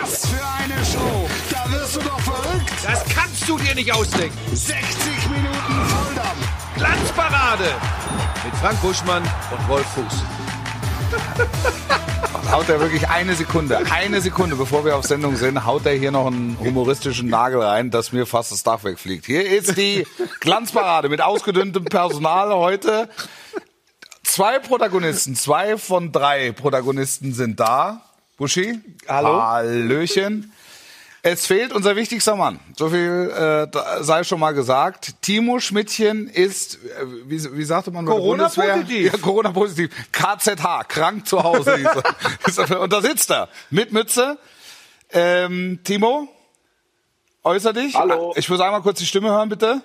Was für eine Show! Da wirst du doch verrückt! Das kannst du dir nicht ausdenken. 60 Minuten Volldampf! Glanzparade mit Frank Buschmann und Wolf Fuß. Haut er wirklich eine Sekunde, eine Sekunde, bevor wir auf Sendung sind, haut er hier noch einen humoristischen Nagel rein, dass mir fast das Dach wegfliegt. Hier ist die Glanzparade mit ausgedünntem Personal heute. Zwei Protagonisten, zwei von drei Protagonisten sind da. Buschi, Hallo. Hallöchen. Es fehlt unser wichtigster Mann. So viel äh, sei schon mal gesagt. Timo Schmidtchen ist, äh, wie, wie sagte man? Corona-positiv. Ja, Corona-positiv. KZH, krank zu Hause. Und da sitzt er mit Mütze. Ähm, Timo, äußer dich. Hallo. Ich muss einmal kurz die Stimme hören, bitte.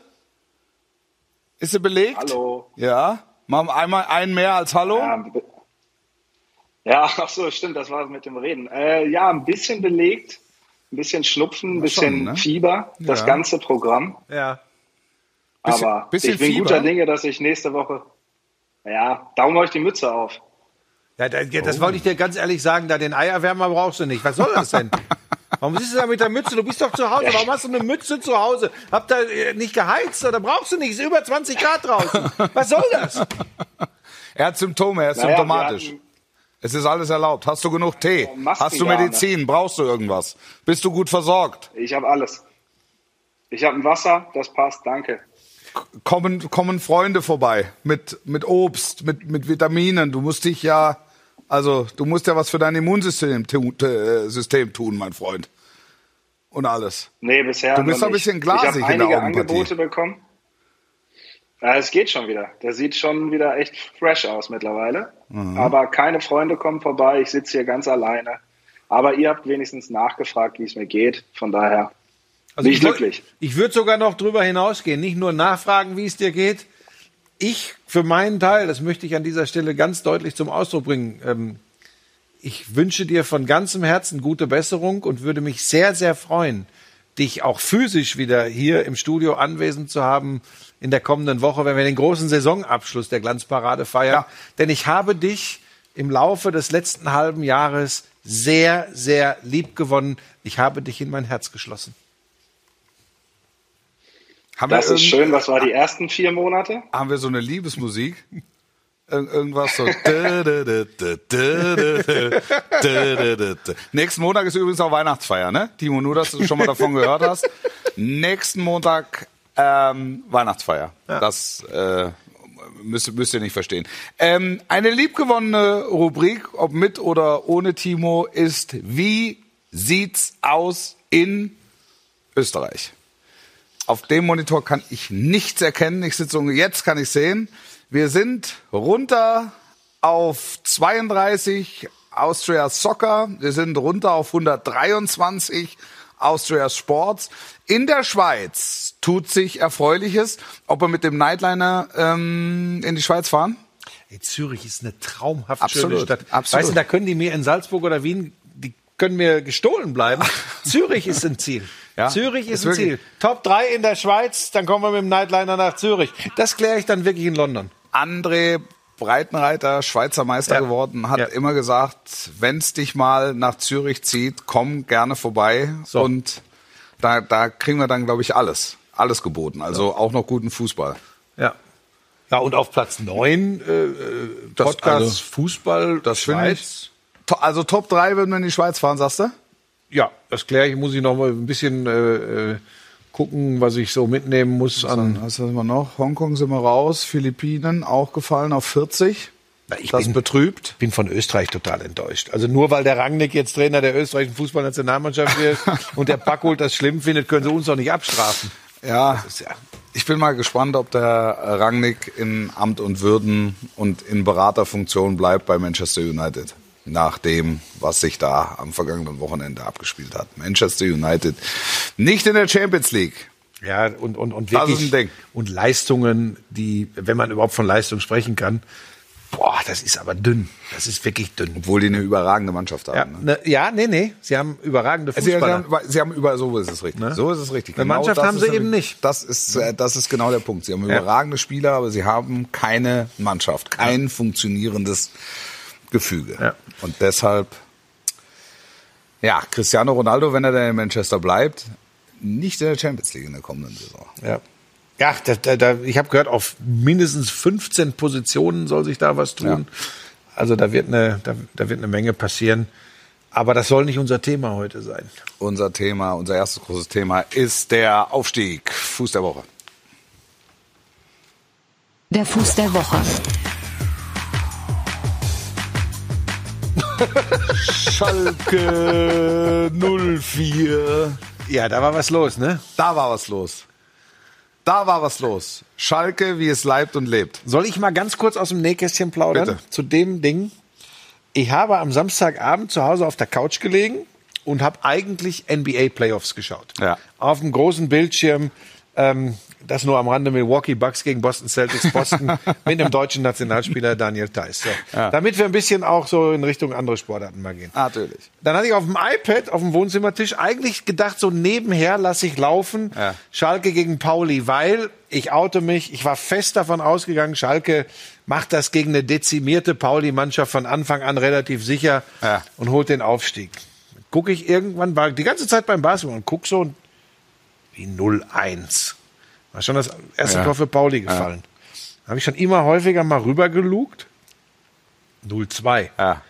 Ist sie belegt? Hallo. Ja. Machen einmal einen mehr als Hallo. Ja, be- ja, ach so, stimmt, das war mit dem Reden. Äh, ja, ein bisschen belegt, ein bisschen Schnupfen, ein bisschen schon, ne? Fieber, das Ja. ganze Programm. Ja. Bisschen- Aber bisschen ich bin Fieber? guter Dinge, dass ich nächste Woche, ja, darum mache ich die Mütze auf. Ja, da- ja, das wollte ich dir ganz ehrlich sagen, da den Eierwärmer brauchst du nicht. Was soll das denn? Warum bist du da mit der Mütze? Du bist doch zu Hause. Warum hast du eine Mütze zu Hause? Habt ihr äh, nicht geheizt oder brauchst du nicht? Es ist über 20 Grad draußen. Was soll das? Er hat Symptome, er ist Naja, wir symptomatisch. hatten- Es ist alles erlaubt. Hast du genug Tee? Hast du? Medizin? Brauchst du irgendwas? Bist du gut versorgt? Ich habe alles. Ich habe ein Wasser, das passt, danke. Kommen, kommen Freunde vorbei mit, mit Obst, mit, mit Vitaminen. Du musst dich ja, also du musst ja was für dein Immunsystem tu, äh, System tun, mein Freund. Und alles. Nee, bisher Du bist noch ein bisschen glasig Ich in der Augenpartie. Angebote bekommen. Ja, es geht schon wieder. Der sieht schon wieder echt fresh aus mittlerweile. Mhm. Aber keine Freunde kommen vorbei. Ich sitze hier ganz alleine. Aber ihr habt wenigstens nachgefragt, wie es mir geht. Von daher bin ich glücklich. Ich würde sogar noch drüber hinausgehen. Nicht nur nachfragen, wie es dir geht. Ich, für meinen Teil, das möchte ich an dieser Stelle ganz deutlich zum Ausdruck bringen. Ähm, ich wünsche dir von ganzem Herzen gute Besserung und würde mich sehr, sehr freuen, dich auch physisch wieder hier im Studio anwesend zu haben in der kommenden Woche, wenn wir den großen Saisonabschluss der Glanzparade feiern. Ja. Denn ich habe dich im Laufe des letzten halben Jahres sehr, sehr lieb gewonnen. Ich habe dich in mein Herz geschlossen. Haben Das wir ist schön. Was war die ersten vier Monate? Haben wir so eine Liebesmusik? irgendwas so. Nächsten Montag ist übrigens auch Weihnachtsfeier, ne? Timo, nur dass du schon mal davon gehört hast. Nächsten Montag ähm, Weihnachtsfeier. Ja. Das äh, müsst, müsst ihr nicht verstehen. Ähm, eine liebgewonnene Rubrik, ob mit oder ohne Timo, ist Wie sieht's aus in Österreich? Auf dem Monitor kann ich nichts erkennen. Ich sitze jetzt kann ich sehen. Wir sind runter auf 32 Austria Soccer. Wir sind runter auf 123 Austria Sports. In der Schweiz tut sich Erfreuliches. Ob wir mit dem Nightliner ähm, in die Schweiz fahren? Ey, Zürich ist eine traumhaft Absolut, schöne Stadt. absolut. Weißt du, da können die mir in Salzburg oder Wien, können mir gestohlen bleiben. Zürich ist ein Ziel. Ja, Zürich ist ist ein wirklich- Ziel. Top 3 in der Schweiz, dann kommen wir mit dem Nightliner nach Zürich. Das kläre ich dann wirklich in London. André Breitenreiter, Schweizer Meister Ja. geworden, hat Ja. immer gesagt, wenn's dich mal nach Zürich zieht, komm gerne vorbei. So. Und da, da kriegen wir dann, glaube ich, alles. Alles geboten. Also auch noch guten Fußball. Ja. Ja, und auf Platz 9 äh, äh, Das- Podcast also, Fußball Das finde Schweiz. ich. Also Top 3 würden wir in die Schweiz fahren, sagst du? Ja, das kläre ich. Muss ich noch mal ein bisschen äh, äh, gucken, was ich so mitnehmen muss an. Was haben wir noch? Hongkong sind wir raus, Philippinen auch gefallen auf 40. Na, ich das bin- betrübt. bin von Österreich total enttäuscht. Also nur weil der Rangnick jetzt Trainer der österreichischen Fußballnationalmannschaft wird und der Packold das schlimm findet, können sie uns doch nicht abstrafen. Ja, ja- ich bin mal gespannt, ob der Rangnick in Amt und Würden und in Beraterfunktion bleibt bei Manchester United. Nach dem, was sich da am vergangenen Wochenende abgespielt hat. Manchester United nicht in der Champions League. Ja, und, und, und wirklich. Und Leistungen, die, wenn man überhaupt von Leistung sprechen kann, boah, das ist aber dünn. Das ist wirklich dünn. Obwohl die eine überragende Mannschaft Ja, haben. Ne? ne, ja nee, nee. Sie haben überragende Sie, sie, Fußballer. haben, sie haben über so ist es richtig. So ist es richtig. Eine Mannschaft das haben sie eben nicht. Das ist äh, das ist genau der Punkt. Sie haben Ja. überragende Spieler, aber sie haben keine Mannschaft, kein funktionierendes Gefüge. Ja. Und deshalb Ja, Cristiano Ronaldo, wenn er dann in Manchester bleibt, nicht in der Champions League in der kommenden Saison. Ja. Ja, da, da, da, ich habe gehört, auf mindestens 15 Positionen soll sich da was tun. Also da wird, eine, da, da wird eine Menge passieren. Aber das soll nicht unser Thema heute sein. Unser Thema, unser erstes großes Thema ist der Aufstieg. Fuß der Woche. Der Fuß der Woche. Schalke 04. Ja, da war was los, ne? Da war was los. Da war was los. Schalke, wie es leibt und lebt. Soll ich mal ganz kurz aus dem Nähkästchen plaudern? Bitte. Zu dem Ding. Ich habe am Samstagabend zu Hause auf der Couch gelegen und habe eigentlich NBA Playoffs geschaut. Ja. Auf dem großen Bildschirm. Ähm, das nur am Rande Milwaukee Bucks gegen Boston Celtics Boston mit dem deutschen Nationalspieler Daniel Theiss. So. Ja. Damit wir ein bisschen auch so in Richtung andere Sportarten mal gehen. Natürlich. Dann hatte ich auf dem iPad auf dem Wohnzimmertisch eigentlich gedacht, so nebenher lasse ich laufen Ja. Schalke gegen Pauli, weil ich oute mich, ich war fest davon ausgegangen, Schalke macht das gegen eine dezimierte Pauli-Mannschaft von Anfang an relativ sicher Ja. und holt den Aufstieg. Gucke ich irgendwann, war die ganze Zeit beim Basketball und guck so wie 0-1. War schon das erste Ja. Tor für Pauli gefallen. Habe ich schon immer häufiger mal rübergelugt. 0-2. Ja.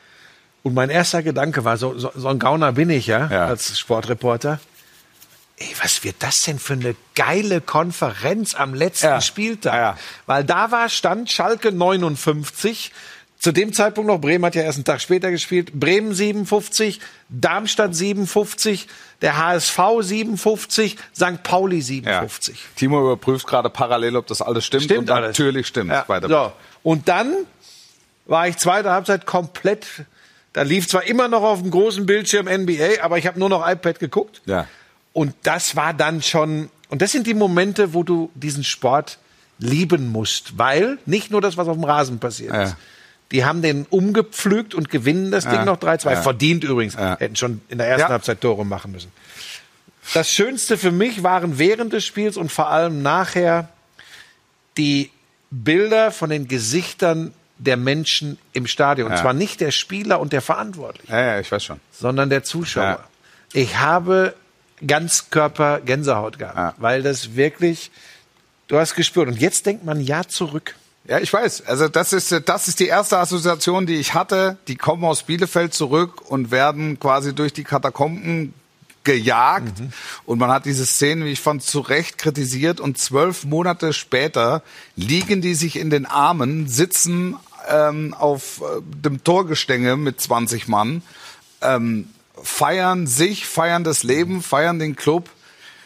Und mein erster Gedanke war, so, so, so ein Gauner bin ich ja, Ja. als Sportreporter. Ey, was wird das denn für eine geile Konferenz am letzten Ja. Spieltag? Ja. Weil da war Stand Schalke 59. Zu dem Zeitpunkt noch, Bremen hat ja erst einen Tag später gespielt, Bremen 57, Darmstadt 57, der HSV 57, St. Pauli Ja. 57. Timo überprüft gerade parallel, ob das alles stimmt. Stimmt und alles. natürlich stimmt. Ja, so. Und dann war ich zweite Halbzeit komplett. Da lief zwar immer noch auf dem großen Bildschirm NBA, aber ich habe nur noch iPad geguckt. Ja. Und das war dann schon. Und das sind die Momente, wo du diesen Sport lieben musst, weil nicht nur das, was auf dem Rasen passiert Ja. ist. Die haben den umgepflügt und gewinnen das Ding noch 3-2. Ja. Verdient übrigens. Hätten schon in der ersten. Halbzeit Tore machen müssen. Das Schönste für mich waren während des Spiels und vor allem nachher die Bilder von den Gesichtern der Menschen im Stadion. Und Ja. zwar nicht der Spieler und der Verantwortlichen, ja, ja, ich weiß schon. sondern der Zuschauer. Ja. Ich habe Ganzkörper Gänsehaut gehabt, weil das wirklich, du hast gespürt. Und jetzt denkt man ja zurück. Ja, ich weiß. Also das ist das ist die erste Assoziation, die ich hatte. Die kommen aus Bielefeld zurück und werden quasi durch die Katakomben gejagt. Und man hat diese Szene, wie ich fand, zu Recht kritisiert. Und zwölf Monate später liegen die sich in den Armen, sitzen ähm, auf äh, dem Torgestänge mit 20 Mann, ähm, feiern sich, feiern das Leben, feiern den Club.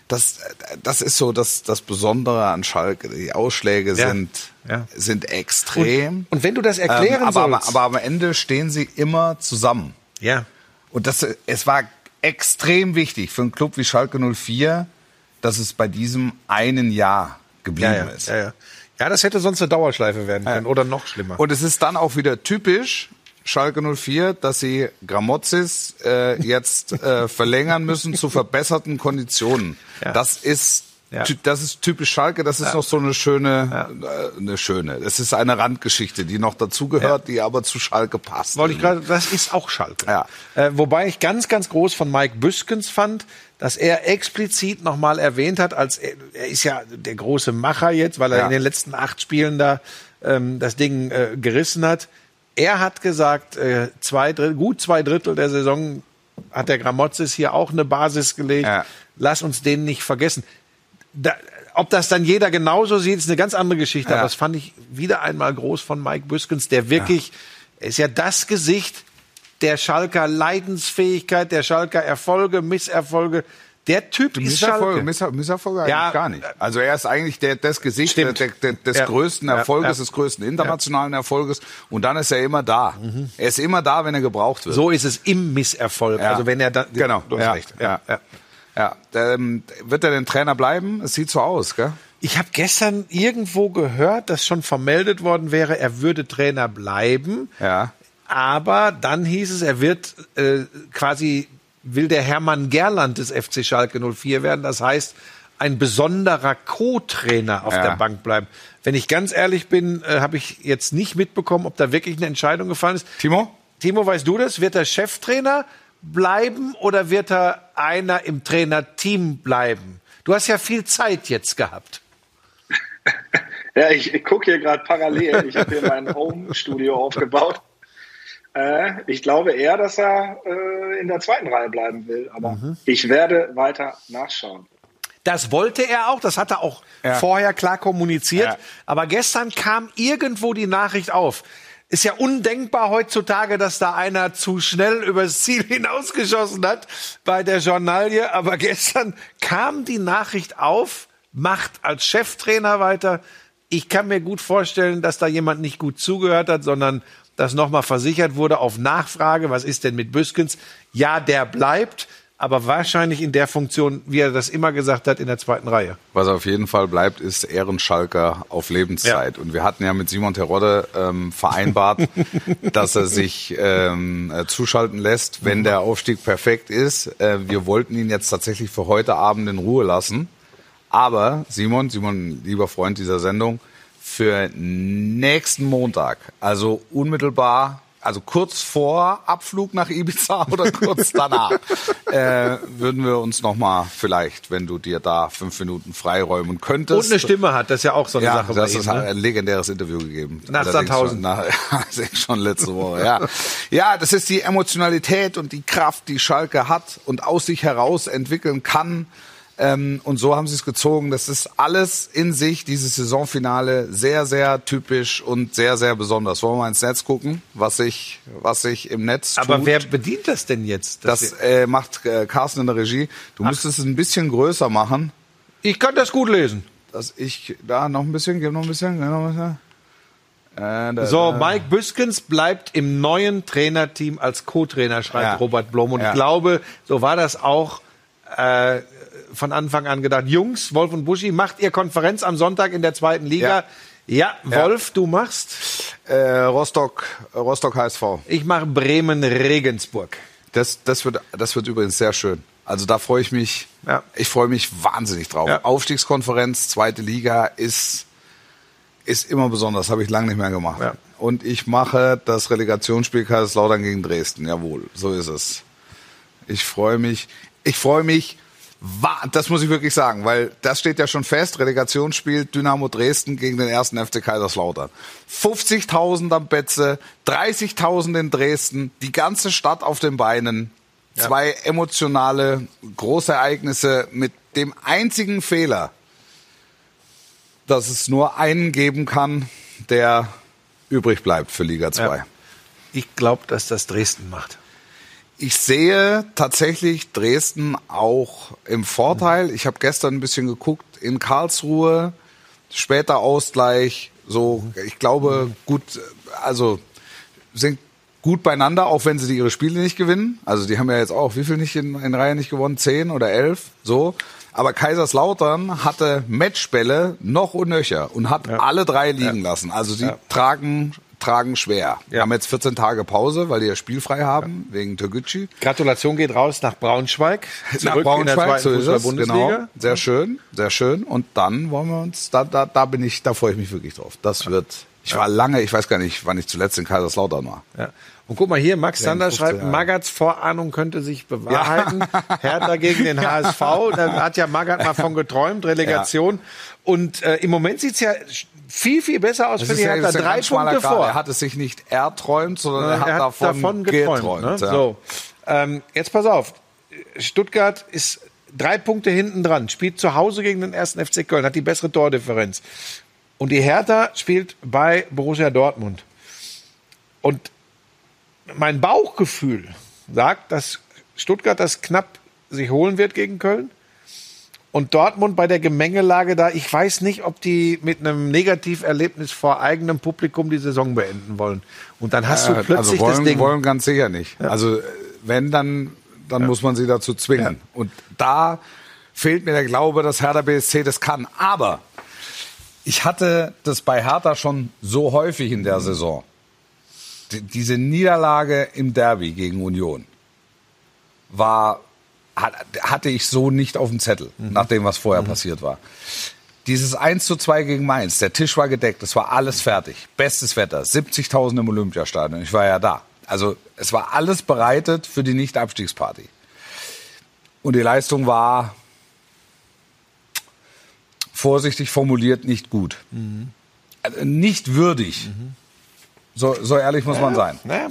Das, das ist so das, das Besondere an Schalke. Die Ausschläge Ja. sind, Ja. sind extrem. Und wenn du das erklären ähm, aber, aber, sollst. aber am Ende stehen sie immer zusammen. ja. Und das, es war extrem wichtig für einen Club wie Schalke 04, dass es bei diesem einen Jahr geblieben ja, ist. ja, ja. ja, das hätte sonst eine Dauerschleife werden können oder noch schlimmer. Und es ist dann auch wieder typisch Schalke 04, dass sie Gramozis äh, jetzt äh, verlängern müssen zu verbesserten Konditionen. Ja. Das ist Ja. das ist typisch Schalke. Das ist noch so eine schöne, äh, eine schöne. Es ist eine Randgeschichte, die noch dazugehört, die aber zu Schalke passt. Wollte ich gerade, das ist auch Schalke. Ja. Äh, wobei ich ganz, ganz groß von Mike Büskens fand, dass er explizit nochmal erwähnt hat, als er, er ist ja der große Macher jetzt, weil er Ja. in den letzten acht Spielen da ähm, das Ding äh, gerissen hat. Er hat gesagt, äh, zwei Drittel, gut zwei Drittel der Saison hat der Gramozis hier auch eine Basis gelegt. Ja. Lass uns den nicht vergessen. Da, ob das dann jeder genauso sieht, ist eine ganz andere Geschichte. Ja. Aber das fand ich wieder einmal groß von Mike Büskens, der wirklich, er ist ja das Gesicht der Schalker Leidensfähigkeit, der Schalker Erfolge, Misserfolge. Der Typ ist Misserfolge, Schalke. Misser, eigentlich Ja. gar nicht. Also er ist eigentlich der, das Gesicht der, der, des Ja. größten Ja, Erfolges, ja. des größten internationalen Erfolges. Und dann ist er immer da. Er ist immer da, wenn er gebraucht wird. So ist es im Misserfolg. Ja. Also wenn er dann, Genau, du hast ja, recht. ja. Ja, ähm, wird er denn Trainer bleiben? Es sieht so aus, gell? Ich habe gestern irgendwo gehört, dass schon vermeldet worden wäre, er würde Trainer bleiben. Ja. Aber dann hieß es, er wird äh, quasi, will der Hermann Gerland des FC Schalke 04 werden. Das heißt, ein besonderer Co-Trainer auf Ja. der Bank bleiben. Wenn ich ganz ehrlich bin, äh, habe ich jetzt nicht mitbekommen, ob da wirklich eine Entscheidung gefallen ist. Timo? Timo, weißt du das? Wird er Cheftrainer bleiben oder wird er einer im Trainerteam bleiben? Du hast ja viel Zeit jetzt gehabt. Ja, ich, ich gucke hier gerade parallel. Ich habe hier mein Home-Studio aufgebaut. Äh, ich glaube eher, dass er äh, in der zweiten Reihe bleiben will. Aber ich werde weiter nachschauen. Das wollte er auch, das hat er auch Ja. vorher klar kommuniziert. Ja. Aber gestern kam irgendwo die Nachricht auf. Ist ja undenkbar heutzutage, dass da einer zu schnell übers Ziel hinausgeschossen hat bei der Journalie. Aber gestern kam die Nachricht auf, macht als Cheftrainer weiter. Ich kann mir gut vorstellen, dass da jemand nicht gut zugehört hat, sondern dass nochmal versichert wurde auf Nachfrage, was ist denn mit Büskens? Ja, der bleibt, aber wahrscheinlich in der Funktion, wie er das immer gesagt hat, in der zweiten Reihe. Was auf jeden Fall bleibt, ist Ehrenschalker auf Lebenszeit. Und wir hatten ja mit Simon Terodde ähm, vereinbart, dass er sich ähm, äh, zuschalten lässt, wenn der Aufstieg perfekt ist. Äh, wir wollten ihn jetzt tatsächlich für heute Abend in Ruhe lassen. Aber Simon, Simon, lieber Freund dieser Sendung, für nächsten Montag, also unmittelbar, also kurz vor Abflug nach Ibiza oder kurz danach, äh, würden wir uns nochmal vielleicht, wenn du dir da fünf Minuten freiräumen könntest. Und eine Stimme hat, das ist ja auch so eine Ja, Sache. das ist ihm, ne? ein legendäres Interview gegeben. Nach Sandhausen. Schon, nach, schon letzte Woche, ja. Ja, das ist die Emotionalität und die Kraft, die Schalke hat und aus sich heraus entwickeln kann. Ähm, und so haben sie es gezogen. Das ist alles in sich, dieses Saisonfinale, sehr, sehr typisch und sehr, sehr besonders. Wollen wir mal ins Netz gucken, was sich, was sich im Netz Aber tut? wer bedient das denn jetzt? das äh, macht äh, Carsten in der Regie. Du müsstest es ein bisschen größer machen. ich kann das gut lesen. Dass ich da noch ein bisschen, gib noch ein bisschen, noch ein bisschen. Äh, da, So. Mike Büskens bleibt im neuen Trainerteam als Co-Trainer, schreibt Ja. Robert Blom. Und Ja. ich glaube, so war das auch äh, von Anfang an gedacht. Jungs, Wolf und Buschi, macht ihr Konferenz am Sonntag in der zweiten Liga? Ja, Wolf, du machst. Äh, Rostock, Rostock HSV. Ich mache Bremen-Regensburg. Das, das, wird, das wird übrigens sehr schön. Also da freue ich mich, Ja. ich freue mich wahnsinnig drauf. Ja. Aufstiegskonferenz, zweite Liga ist, ist immer besonders, habe ich lange nicht mehr gemacht. Ja. Und ich mache das Relegationsspiel Kaiserslautern gegen Dresden. Jawohl, so ist es. Ich freue mich, ich freue mich, das muss ich wirklich sagen, weil das steht ja schon fest, Relegationsspiel Dynamo Dresden gegen den ersten FC Kaiserslautern. 50.000 am Betze, 30.000 in Dresden, die ganze Stadt auf den Beinen. Zwei emotionale Großereignisse mit dem einzigen Fehler, dass es nur einen geben kann, der übrig bleibt für Liga 2. Ja. Ich glaube, dass das Dresden macht. Ich sehe tatsächlich Dresden auch im Vorteil. Ich habe gestern ein bisschen geguckt in Karlsruhe, später Ausgleich. So, ich glaube, gut, also sind gut beieinander, auch wenn sie ihre Spiele nicht gewinnen. Also die haben ja jetzt auch, wie viel nicht in, in Reihe nicht gewonnen? Zehn oder elf, so. Aber Kaiserslautern hatte Matchbälle noch und nöcher und hat alle drei liegen lassen. Also die tragen, tragen schwer. Ja. Haben jetzt 14 Tage Pause, weil die ja spielfrei haben, wegen Toguchi. Gratulation geht raus nach Braunschweig. Nach Zurück in der Braunschweig, zweiten so ist es, genau. Sehr schön, sehr schön. Und dann wollen wir uns, da, da, da bin ich, da freue ich mich wirklich drauf. Das wird, ich war lange, ich weiß gar nicht, wann ich zuletzt in Kaiserslautern war. Ja. Und guck mal hier, Max Ja, Sander 15 schreibt. Magats Vorahnung könnte sich bewahrheiten. Hertha gegen den HSV, da hat ja Magat mal von geträumt, Relegation. Und äh, im Moment sieht's ja viel, viel besser aus für die Hertha. das ein Drei Punkte vor. Er hat es sich nicht erträumt, sondern er hat, davon, davon geträumt. ne? ja. So, ähm, jetzt pass auf. Stuttgart ist drei Punkte hinten dran, spielt zu Hause gegen den ersten FC Köln, hat die bessere Tordifferenz. Und die Hertha spielt bei Borussia Dortmund. Und mein Bauchgefühl sagt, dass Stuttgart das knapp sich holen wird gegen Köln. Und Dortmund bei der Gemengelage da, ich weiß nicht, ob die mit einem Negativerlebnis vor eigenem Publikum die Saison beenden wollen. Und dann hast du Äh, plötzlich also wollen, das Ding. wollen ganz sicher nicht. Also äh, wenn, dann, dann muss man sie dazu zwingen. Und da fehlt mir der Glaube, dass Hertha BSC das kann. Aber ich hatte das bei Hertha schon so häufig in der Saison. Die, diese Niederlage im Derby gegen Union war, hatte ich so nicht auf dem Zettel, nach dem, was vorher passiert war. Dieses 1 zu 2 gegen Mainz, der Tisch war gedeckt, es war alles fertig. Bestes Wetter, 70.000 im Olympiastadion, ich war ja da. Also es war alles bereitet für die Nicht-Abstiegsparty. Und die Leistung war vorsichtig formuliert nicht gut. Also nicht würdig. So, so ehrlich muss man sein. Naja.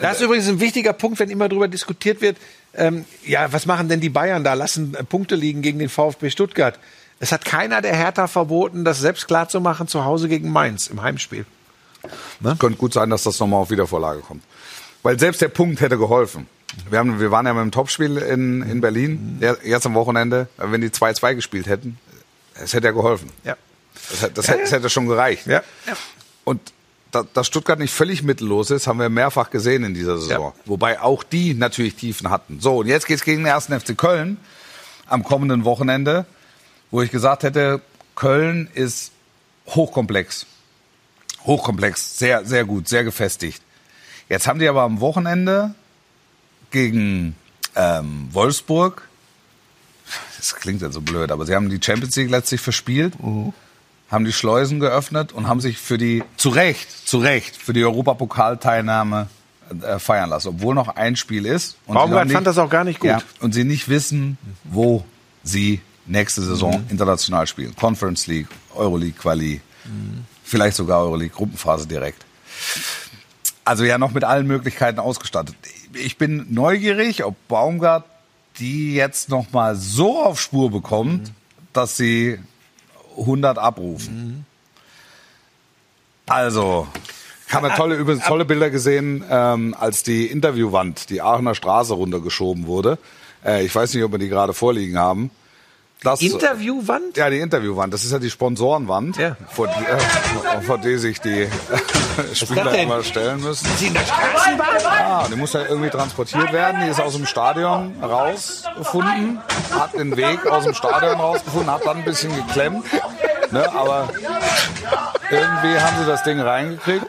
Das ist übrigens ein wichtiger Punkt, wenn immer darüber diskutiert wird, ähm, ja, was machen denn die Bayern da? Lassen äh, Punkte liegen gegen den VfB Stuttgart. Es hat keiner der Hertha verboten, das selbst klar zu machen zu Hause gegen Mainz im Heimspiel. Könnte gut sein, dass das nochmal auf Wiedervorlage kommt. Weil selbst der Punkt hätte geholfen. Wir, haben, wir waren ja mit dem Topspiel in, in Berlin, ja, jetzt am Wochenende. Wenn die 2-2 gespielt hätten, es hätte ja geholfen. Ja. Das, hätte- das, hätte- das hätte schon gereicht. Ja. ja. Und dass Stuttgart nicht völlig mittellos ist, haben wir mehrfach gesehen in dieser Saison. Wobei auch die natürlich Tiefen hatten. So, und jetzt geht's gegen den ersten FC Köln am kommenden Wochenende, wo ich gesagt hätte, Köln ist hochkomplex. Hochkomplex, sehr, sehr gut, sehr gefestigt. Jetzt haben die aber am Wochenende gegen ähm, Wolfsburg, das klingt ja so blöd, aber sie haben die Champions League letztlich verspielt, haben die Schleusen geöffnet und haben sich für die, zu Recht, zu Recht, für die Europapokalteilnahme äh, feiern lassen, obwohl noch ein Spiel ist. Und Baumgart nicht- fand das auch gar nicht gut. Ja, und sie nicht wissen, wo sie nächste Saison international spielen. Conference League, Euroleague Quali, vielleicht sogar Euroleague Gruppenphase direkt. Also ja noch mit allen Möglichkeiten ausgestattet. Ich bin neugierig, ob Baumgart die jetzt noch mal so auf Spur bekommt, dass sie 100 abrufen. Also, ich habe tolle, übrigens tolle Bilder gesehen, ähm, als die Interviewwand, die Aachener Straße runtergeschoben wurde. Äh, ich weiß nicht, ob wir die gerade vorliegen haben. Das, Interviewwand? ja, die Interviewwand. Das ist ja die Sponsorenwand, Ja. vor, die, äh, vor die sich die Spieler denn? immer stellen müssen. Sie in der Straßenbahn? Ja, die muss ja irgendwie transportiert werden. Die ist aus dem Stadion rausgefunden, hat den Weg aus dem Stadion rausgefunden, hat dann ein bisschen geklemmt. Ne, aber irgendwie haben sie das Ding reingekriegt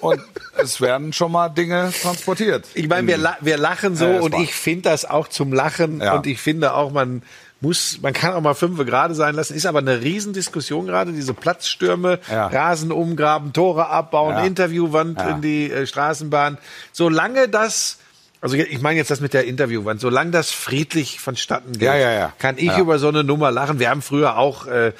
und es werden schon mal Dinge transportiert. Ich meine, wir, la wir lachen so Ja, und ich finde das auch zum Lachen Ja. und ich finde auch, man muss, man kann auch mal fünf gerade sein lassen. Ist aber eine Riesendiskussion gerade, diese Platzstürme, Ja. Rasen umgraben, Tore abbauen, Ja. Interviewwand Ja. in die äh, Straßenbahn. Solange das, also ich meine jetzt das mit der Interviewwand, solange das friedlich vonstatten geht, Ja, ja, ja. kann ich über so eine Nummer lachen. Wir haben früher auch, äh,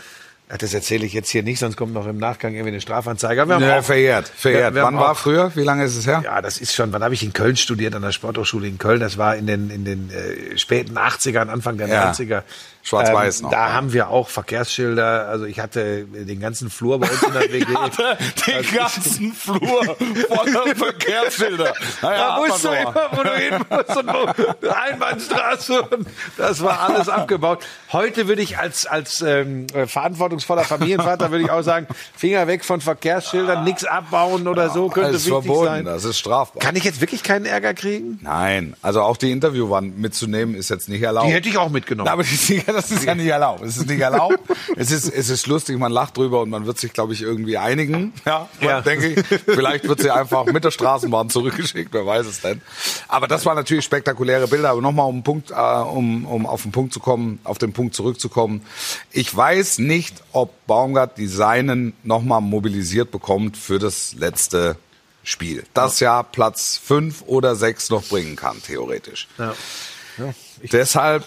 ach, das erzähle ich jetzt hier nicht, sonst kommt noch im Nachgang irgendwie eine Strafanzeige. Aber wir haben Ja, auch, verjährt, verjährt. wir haben Wann war auch- früher? Wie lange ist es her? ja, das ist schon, wann habe ich in Köln studiert, an der Sporthochschule in Köln. Das war in den, in den äh, späten 80ern, Anfang der Ja. 90er. Schwarz-Weiß noch, Da ja. haben wir auch Verkehrsschilder. Also ich hatte den ganzen Flur bei uns in der WG. Den ganzen Flur voller Verkehrsschilder. Naja, Da musst du immer, wo du hin musst und wo, Einbahnstraße und das war alles abgebaut. Heute würde ich als, als ähm, äh, verantwortungsvoller Familienvater würde ich auch sagen, Finger weg von Verkehrsschildern, nichts abbauen oder so, könnte Das ist wichtig verboten, sein. das ist strafbar. Kann ich jetzt wirklich keinen Ärger kriegen? Nein, also auch die Interviewwand mitzunehmen ist jetzt nicht erlaubt. Die hätte ich auch mitgenommen. Na, aber die das ist ja nicht erlaubt. Es ist nicht erlaubt. es ist, es ist lustig, man lacht drüber und man wird sich, glaube ich, irgendwie einigen. Ja, Ja. denke ich. Vielleicht wird sie einfach mit der Straßenbahn zurückgeschickt, wer weiß es denn. Aber das waren natürlich spektakuläre Bilder. Aber nochmal, um, Punkt, äh, um, um auf den Punkt zu kommen, auf den Punkt zurückzukommen. Ich weiß nicht, ob Baumgart die Seinen nochmal mobilisiert bekommt für das letzte Spiel. Das ja Platz fünf oder sechs noch bringen kann, theoretisch. Ja. Deshalb,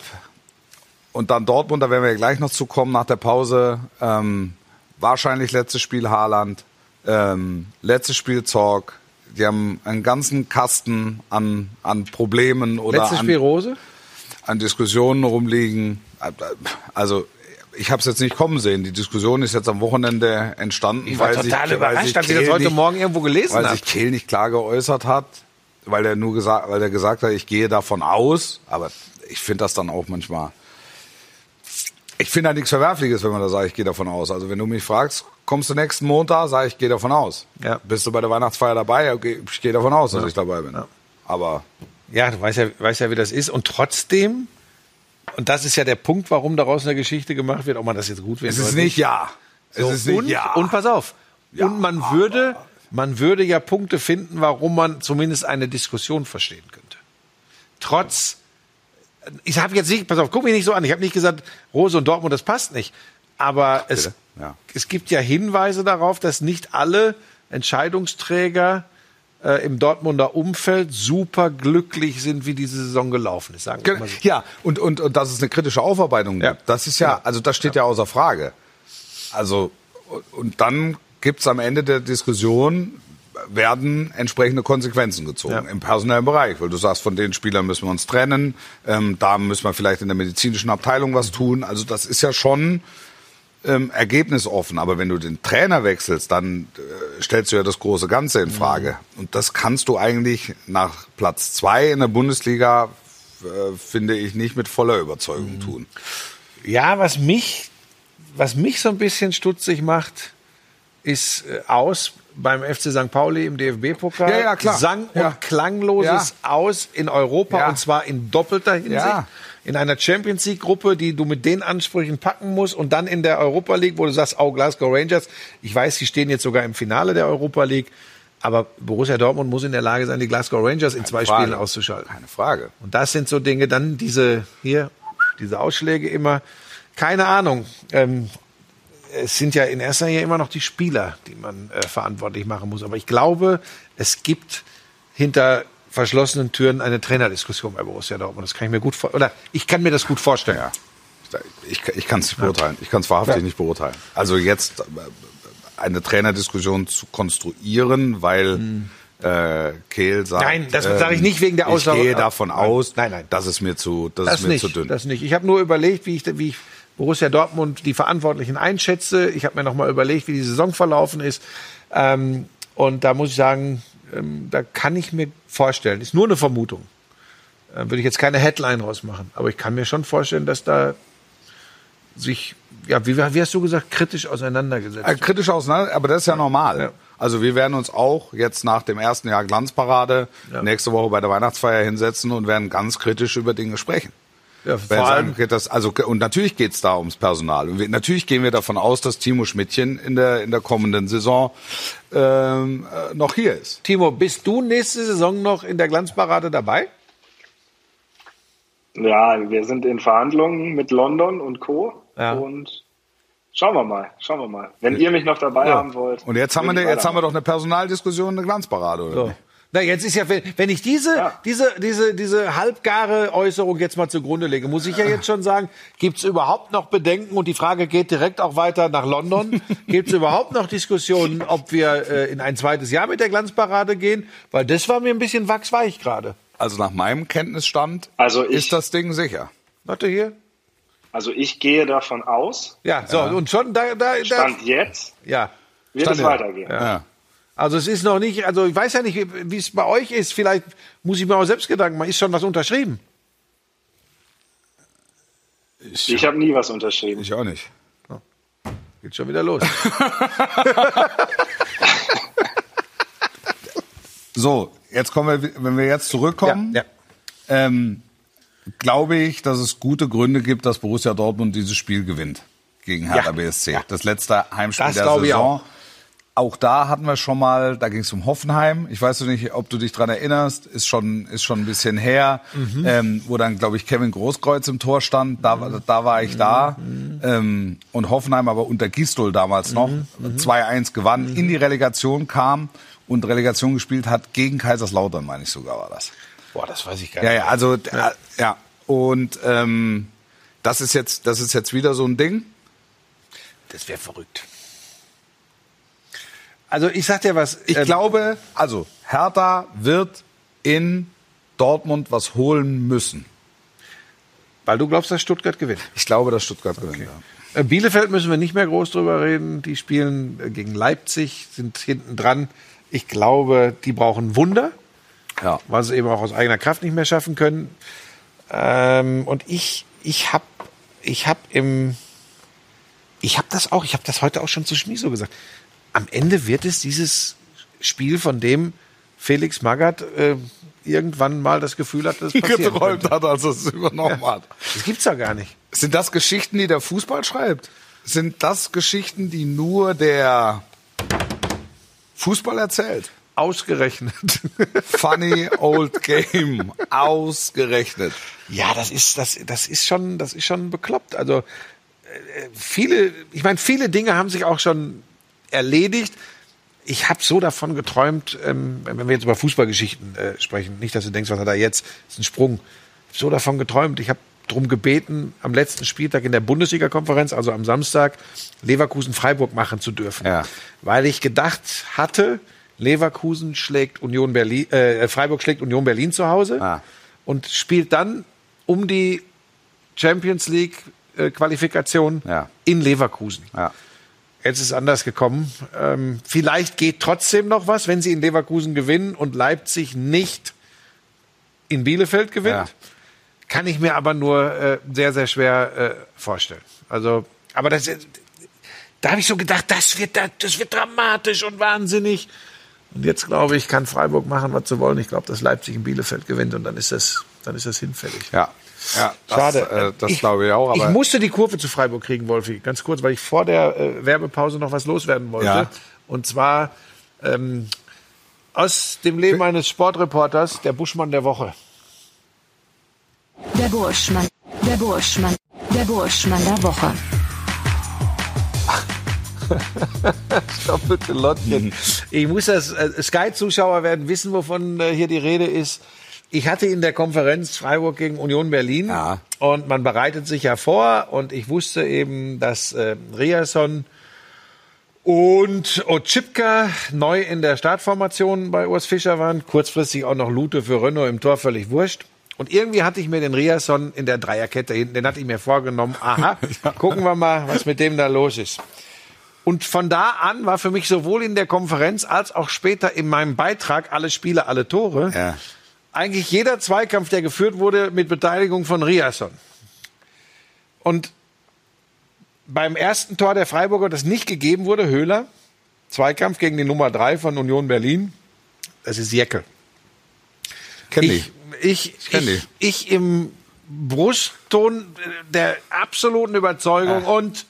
und dann Dortmund, da werden wir gleich noch zu kommen nach der Pause, ähm, wahrscheinlich letztes Spiel Haaland, ähm, letztes Spiel Zorg. Die haben einen ganzen Kasten an, an Problemen oder Letztes an, Spiel Rose? an Diskussionen rumliegen. Also ich habe es jetzt nicht kommen sehen. Die Diskussion ist jetzt am Wochenende entstanden. Ich war weil total sich, weil überrascht, sich als ich das heute nicht- Morgen irgendwo gelesen weil habe. sich Kehl nicht klar geäußert hat, weil er nur gesagt, weil er gesagt hat, ich gehe davon aus, aber ich finde das dann auch manchmal. Ich finde da nichts Verwerfliches, wenn man da sagt, ich gehe davon aus. Also wenn du mich fragst, kommst du nächsten Montag, sage ich, gehe davon aus. Ja. Bist du bei der Weihnachtsfeier dabei? Ich gehe davon aus, dass ich dabei bin. Aber Ja, du weißt ja, weißt ja, wie das ist. Und trotzdem, und das ist ja der Punkt, warum daraus eine Geschichte gemacht wird, ob man das jetzt gut findet. es ist nicht ja. Es So, ist nicht und, ja. und pass auf. Ja, und man würde, man würde ja Punkte finden, warum man zumindest eine Diskussion verstehen könnte. Trotz, ich habe jetzt nicht, pass auf, guck mich nicht so an. Ich habe nicht gesagt, Rose und Dortmund, das passt nicht. Aber es? Ja. es gibt ja Hinweise darauf, dass nicht alle Entscheidungsträger äh, im Dortmunder Umfeld super glücklich sind, wie diese Saison gelaufen ist. Sagen wir mal so. Ja, und, und, und dass es eine kritische Aufarbeitung Ja. gibt. Das ist ja, also das steht ja außer Frage. Also, und- dann gibt's am Ende der Diskussion, werden entsprechende Konsequenzen gezogen Ja. im personellen Bereich, weil du sagst, von den Spielern müssen wir uns trennen, ähm, da müssen wir vielleicht in der medizinischen Abteilung was tun. Also das ist ja schon ähm, ergebnisoffen. Aber wenn du den Trainer wechselst, dann äh, stellst du ja das große Ganze in Frage. Und das kannst du eigentlich nach Platz zwei in der Bundesliga, äh, finde ich, nicht mit voller Überzeugung tun. Ja, was mich, was mich so ein bisschen stutzig macht, ist äh, aus beim FC St. Pauli im DFB-Pokal. Ja, ja, klar. Sang- und Ja. klangloses Aus in Europa Ja. und zwar in doppelter Hinsicht. In einer Champions League-Gruppe, die du mit den Ansprüchen packen musst und dann in der Europa League, wo du sagst, oh, Glasgow Rangers. Ich weiß, sie stehen jetzt sogar im Finale der Europa League. Aber Borussia Dortmund muss in der Lage sein, die Glasgow Rangers in zwei Frage. Spielen auszuschalten. Keine Frage. Und das sind so Dinge, dann diese hier, diese Ausschläge immer, keine Ahnung. Ähm, es sind ja in erster Linie immer noch die Spieler, die man äh, verantwortlich machen muss. Aber ich glaube, es gibt hinter verschlossenen Türen eine Trainerdiskussion bei Borussia Dortmund. Das kann ich mir gut vor oder ich kann mir das gut vorstellen. Ja. Ich, ich kann es nicht beurteilen. Ich kann es wahrhaftig Ja. nicht beurteilen. Also jetzt äh, eine Trainerdiskussion zu konstruieren, weil äh, Kehl sagt. Nein, das sage ich nicht wegen der Aussage. Ich gehe davon aus, nein, nein. das ist mir zu, das, Das ist mir nicht, zu dünn. das nicht. Ich habe nur überlegt, wie ich, wie ich Borussia Dortmund die Verantwortlichen einschätze. Ich habe mir noch mal überlegt, wie die Saison verlaufen ist. Ähm, und da muss ich sagen, ähm, da kann ich mir vorstellen, ist nur eine Vermutung. Äh, würde ich jetzt keine Headline rausmachen, aber ich kann mir schon vorstellen, dass da sich, ja, wie, wie hast du gesagt, kritisch auseinandergesetzt. Äh, kritisch auseinander, aber das ist ja normal. Ja. Also wir werden uns auch jetzt nach dem ersten Jahr Glanzparade nächste Woche bei der Weihnachtsfeier hinsetzen und werden ganz kritisch über Dinge sprechen. Ja, vor sagen, allem, okay, das, also, und natürlich geht's da ums Personal. Und wir, natürlich gehen wir davon aus, dass Timo Schmidtchen in der, in der kommenden Saison ähm, äh, noch hier ist. Timo, bist du nächste Saison noch in der Glanzparade dabei? Ja, wir sind in Verhandlungen mit London und Co. Ja. Und schauen wir mal, schauen wir mal. Wenn ihr mich noch dabei haben wollt. Und jetzt haben wir, jetzt haben wir doch eine Personaldiskussion, eine Glanzparade, oder? So. Na, jetzt ist ja, wenn, wenn ich diese, Ja. diese, diese, diese halbgare Äußerung jetzt mal zugrunde lege, muss ich ja jetzt schon sagen, gibt's überhaupt noch Bedenken? Und die Frage geht direkt auch weiter nach London. Gibt's überhaupt noch Diskussionen, ob wir äh, in ein zweites Jahr mit der Glanzparade gehen? Weil das war mir ein bisschen wachsweich gerade. Also nach meinem Kenntnisstand Also ich- ist das Ding sicher. Warte hier. Also ich gehe davon aus, Ja, so, und schon da, da, da Stand jetzt ja. wird Stand es ja. weitergehen. Ja. Also es ist noch nicht, also ich weiß ja nicht, wie es bei euch ist. Vielleicht muss ich mir auch selbst Gedanken machen. Ist schon was unterschrieben? Ich habe nie was unterschrieben. Ich auch nicht. Geht schon wieder los. So, jetzt kommen wir, wenn wir jetzt zurückkommen, ja. ähm, glaube ich, dass es gute Gründe gibt, dass Borussia Dortmund dieses Spiel gewinnt gegen Hertha Ja. BSC. Ja. Das letzte Heimspiel Das der glaube ich Saison. auch. Auch da hatten wir schon mal, da ging es um Hoffenheim. Ich weiß nicht, ob du dich dran erinnerst, ist schon, ist schon ein bisschen her, Mhm. ähm, wo dann, glaube ich, Kevin Großkreuz im Tor stand. Da, war- da war ich da. Mhm. Ähm, und Hoffenheim aber unter Gistol damals noch 2-1 gewann, in die Relegation kam und Relegation gespielt hat gegen Kaiserslautern, meine ich sogar war das. Boah, das weiß ich gar Ja, nicht. ja, also ja, ja. und ähm, das ist jetzt, das ist jetzt wieder so ein Ding. Das wäre verrückt. Also ich sag dir was. Ich ähm, glaube, also Hertha wird in Dortmund was holen müssen. weil du glaubst, dass Stuttgart gewinnt. Ich glaube, dass Stuttgart gewinnt. Ja. Äh, Bielefeld müssen wir nicht mehr groß drüber reden. Die spielen äh, gegen Leipzig, sind hinten dran. Ich glaube, die brauchen Wunder, Ja. weil sie eben auch aus eigener Kraft nicht mehr schaffen können. Ähm, und ich, ich hab, ich hab im, ich hab das auch, ich habe das heute auch schon zu Schmieso gesagt. Am Ende wird es dieses Spiel, von dem Felix Magath äh, irgendwann mal das Gefühl hat, dass es könnte. hat, als er es übernommen hat. Das gibt's ja gar nicht. Sind das Geschichten, die der Fußball schreibt? Sind das Geschichten, die nur der Fußball erzählt? Ausgerechnet. Funny old game. Ausgerechnet. Ja, das ist, das, das ist schon, das ist schon bekloppt. Also äh, viele, ich meine, viele Dinge haben sich auch schon erledigt. ich habe so davon geträumt, ähm, wenn wir jetzt über Fußballgeschichten äh, sprechen, nicht, dass du denkst, was hat er jetzt, das ist ein Sprung. Ich so davon geträumt. Ich habe darum gebeten, am letzten Spieltag in der Bundesliga-Konferenz, also am Samstag, Leverkusen-Freiburg machen zu dürfen. Ja. Weil ich gedacht hatte, Leverkusen schlägt Union Berlin, äh, Freiburg schlägt Union Berlin zu Hause Ah. und spielt dann um die Champions League äh, Qualifikation Ja. in Leverkusen. Ja. Jetzt ist es anders gekommen. Ähm, vielleicht geht trotzdem noch was, wenn sie in Leverkusen gewinnen und Leipzig nicht in Bielefeld gewinnt. Ja. Kann ich mir aber nur äh, sehr, sehr schwer äh, vorstellen. Also, aber das, da habe ich so gedacht, das wird, da- das wird dramatisch und wahnsinnig. Und jetzt glaube ich, kann Freiburg machen, was sie wollen. Ich glaube, dass Leipzig in Bielefeld gewinnt und dann ist das, dann ist das hinfällig. Ja. Ja, das, Schade. Äh, das glaube ich auch. Aber ich musste die Kurve zu Freiburg kriegen, Wolfi, ganz kurz, weil ich vor der äh, Werbepause noch was loswerden wollte. Ja. Und zwar ähm, aus dem Leben eines Sportreporters, der Buschmann der Woche. Der Burschmann. Der Burschmann. Der Burschmann der Woche. Doppelte Lottchen. Ich muss das, äh, Sky-Zuschauer werden wissen, wovon äh, hier die Rede ist. Ich hatte in der Konferenz Freiburg gegen Union Berlin Ja. und man bereitet sich ja vor und ich wusste eben, dass äh, Riasson und Otschipka neu in der Startformation bei Urs Fischer waren. Kurzfristig auch noch Lute für Renault im Tor, völlig wurscht. Und irgendwie hatte ich mir den Riasson in der Dreierkette hinten, den hatte ich mir vorgenommen. Aha, gucken wir mal, was mit dem da los ist. Und von da an war für mich sowohl in der Konferenz als auch später in meinem Beitrag alle Spiele, alle Tore, Ja. Eigentlich jeder Zweikampf, der geführt wurde, mit Beteiligung von Riasson. Und beim ersten Tor der Freiburger, das nicht gegeben wurde, Höhler, Zweikampf gegen die Nummer drei von Union Berlin, das ist Jeckel. kenn Ich, ich. ich, ich, kenn ich, ich im Brustton der absoluten Überzeugung und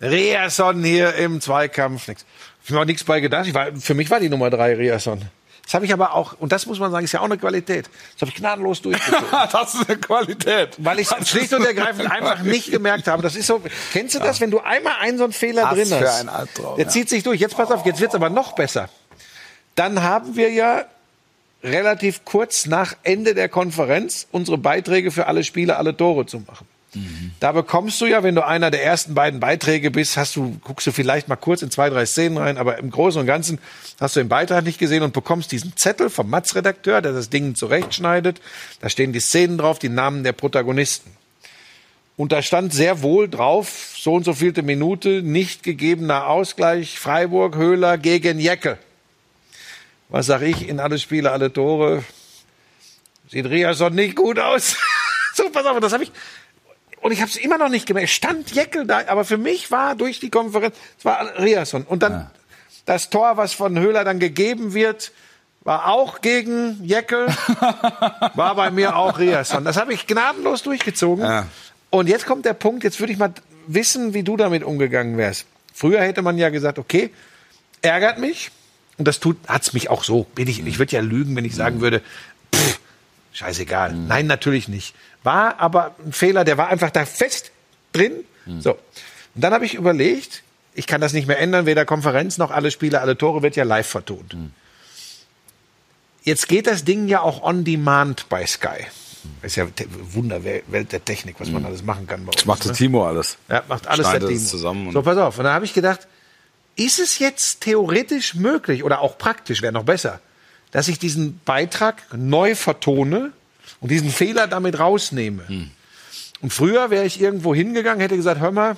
Reasson hier im Zweikampf. Nix. Ich habe mir auch nichts bei gedacht. Ich war, für mich war die Nummer drei Reasson. Das habe ich aber auch, und das muss man sagen, ist ja auch eine Qualität. Das habe ich gnadenlos durchgezogen. das ist eine Qualität. Weil ich es schlicht und ergreifend einfach nicht gemerkt habe. Das ist so, kennst du das, wenn du einmal einen so einen Fehler Was drin für hast? ein Albtraum, der ja. zieht sich durch. Jetzt pass auf, jetzt wird's aber noch besser. Dann haben wir ja relativ kurz nach Ende der Konferenz unsere Beiträge für alle Spiele, alle Tore zu machen. Da bekommst du ja, wenn du einer der ersten beiden Beiträge bist, hast du, guckst du vielleicht mal kurz in zwei, drei Szenen rein, aber im Großen und Ganzen hast du den Beitrag nicht gesehen und bekommst diesen Zettel vom Matz-Redakteur, der das Ding zurechtschneidet. Da stehen die Szenen drauf, die Namen der Protagonisten. Und da stand sehr wohl drauf, so und so vielte Minute, nicht gegebener Ausgleich, Freiburg, Höhler gegen Jeckel. Was sag ich in alle Spiele, alle Tore? Sieht Riasson nicht gut aus. so, pass auf, das habe ich. Und ich habe es immer noch nicht gemerkt. Stand Jeckel da, aber für mich war durch die Konferenz, es war Riasson. Und dann das Tor, was von Höhler dann gegeben wird, war auch gegen Jeckel, war bei mir auch Riasson. Das habe ich gnadenlos durchgezogen. Ja. Und jetzt kommt der Punkt, jetzt würde ich mal wissen, wie du damit umgegangen wärst. Früher hätte man ja gesagt, okay, ärgert mich. Und das tut, hat's mich auch so. Bin ich, ich würde ja lügen, wenn ich sagen würde, scheißegal. Nein, natürlich nicht. War aber ein Fehler, der war einfach da fest drin. So. Und dann habe ich überlegt, ich kann das nicht mehr ändern, weder Konferenz noch alle Spiele, alle Tore wird ja live vertont. Jetzt geht das Ding ja auch on demand bei Sky. Ist ja Wunderwelt der Technik, was man alles machen kann bei uns. Das macht der ne? Timo alles. Ja, macht alles Schneidet der Timo. zusammen und- So, pass auf. Und dann habe ich gedacht, ist es jetzt theoretisch möglich oder auch praktisch, wäre noch besser, dass ich diesen Beitrag neu vertone und diesen Fehler damit rausnehme. Hm. Und früher wäre ich irgendwo hingegangen, hätte gesagt, hör mal,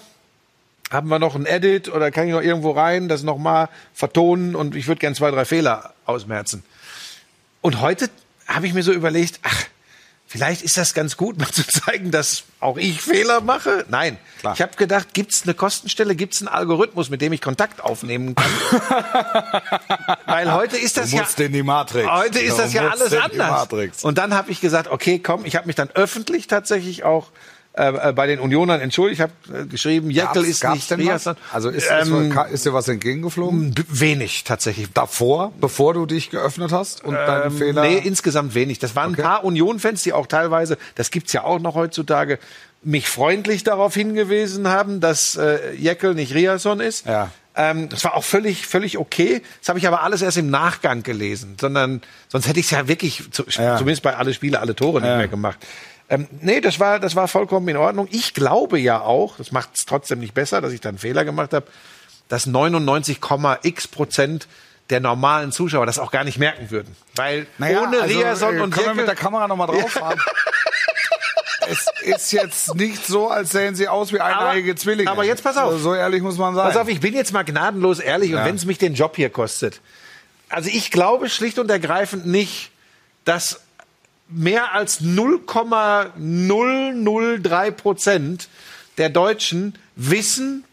haben wir noch ein Edit oder kann ich noch irgendwo rein, das nochmal vertonen und ich würde gern zwei, drei Fehler ausmerzen. Und heute habe ich mir so überlegt, ach, vielleicht ist das ganz gut, mal zu zeigen, dass auch ich Fehler mache. Nein, Klar. ich habe gedacht, gibt es eine Kostenstelle, gibt es einen Algorithmus, mit dem ich Kontakt aufnehmen kann? Weil heute ist das Du ja in die Matrix. Heute ist Du das ja alles anders. Und dann habe ich gesagt, okay, komm, ich habe mich dann öffentlich tatsächlich auch äh, äh, bei den Unionern entschuldigt. Ich habe äh, geschrieben, Jeckel ist nicht? Riasson. Also ist, ähm, ist, dir was entgegengeflogen? wenig tatsächlich. Davor, bevor du dich geöffnet hast und deinen Ähm, Fehler. Nee, insgesamt wenig. Das waren Okay. ein paar Union-Fans, die auch teilweise, das gibt's ja auch noch heutzutage, mich freundlich darauf hingewiesen haben, dass äh, Jekyll nicht Riasson ist. Ja. Ähm, das war auch völlig, völlig okay. Das habe ich aber alles erst im Nachgang gelesen, sondern sonst hätte ich es ja wirklich, zu, Ja. zumindest bei alle Spiele, alle Tore nicht mehr gemacht. Ähm, nee, das war, das war vollkommen in Ordnung. Ich glaube ja auch, das macht es trotzdem nicht besser, dass ich da einen Fehler gemacht habe, dass 99,x Prozent der normalen Zuschauer das auch gar nicht merken würden. Weil ohne also, Riasson äh, und können wir mit der Kamera nochmal drauf fahren? es ist jetzt nicht so, als sehen sie aus wie eineige Zwillinge. aber jetzt pass auf. Also so ehrlich muss man sein. Pass auf, ich bin jetzt mal gnadenlos ehrlich und wenn es mich den Job hier kostet. Also ich glaube schlicht und ergreifend nicht, dass mehr als 0,003 Prozent der Deutschen wissen,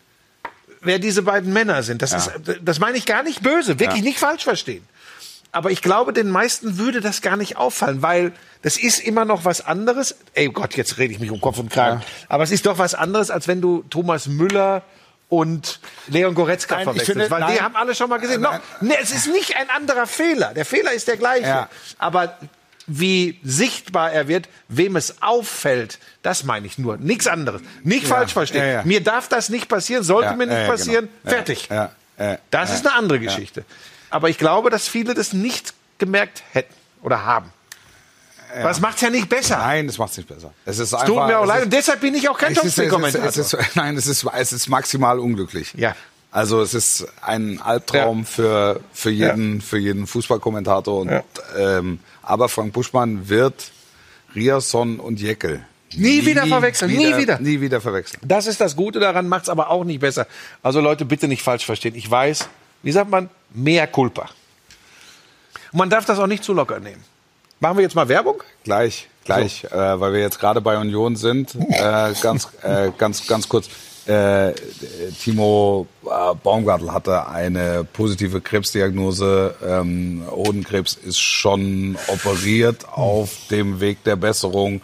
wer diese beiden Männer sind. Das, ist, das meine ich gar nicht böse, wirklich nicht falsch verstehen. Aber ich glaube, den meisten würde das gar nicht auffallen, weil das ist immer noch was anderes. Ey Gott, jetzt rede ich mich um Kopf und Kragen. Aber es ist doch was anderes, als wenn du Thomas Müller und Leon Goretzka Nein, verwechselst. finde- weil die nein. haben alle schon mal gesehen. Nein. No, nee, es ist nicht ein anderer Fehler. Der Fehler ist der gleiche. Ja. Aber wie sichtbar er wird, wem es auffällt, das meine ich nur. Nichts anderes. Nicht falsch verstehen. ja, ja. Mir darf das nicht passieren, sollte Ja, mir nicht ja, ja, passieren. genau. Ja, Fertig. ja, ja, Das ja, ist eine andere Geschichte. Aber ich glaube, dass viele das nicht gemerkt hätten oder haben. Aber es macht's ja nicht besser. Nein, das macht es nicht besser. Es ist Es tut mir auch es leid und deshalb bin ich auch kein Es es Topspiel-Kommentator. es nein, es ist, es ist maximal unglücklich. Ja. Also es ist ein Albtraum Ja. für, für jeden, für jeden Fußballkommentator. Und, Ja. ähm, aber Frank Buschmann wird Riasson und Jekyll Nie wieder verwechseln, nie wieder. Nie wieder verwechseln. Das ist das Gute daran, macht's aber auch nicht besser. Also Leute, bitte nicht falsch verstehen. Ich weiß, wie sagt man, mehr Culpa. Und man darf das auch nicht zu locker nehmen. Machen wir jetzt mal Werbung? Gleich, gleich, äh, weil wir jetzt gerade bei Union sind. Äh, ganz, äh, ganz, ganz kurz. Äh, Timo äh, Baumgartel hatte eine positive Krebsdiagnose. Ähm, Hodenkrebs ist schon operiert auf dem Weg der Besserung.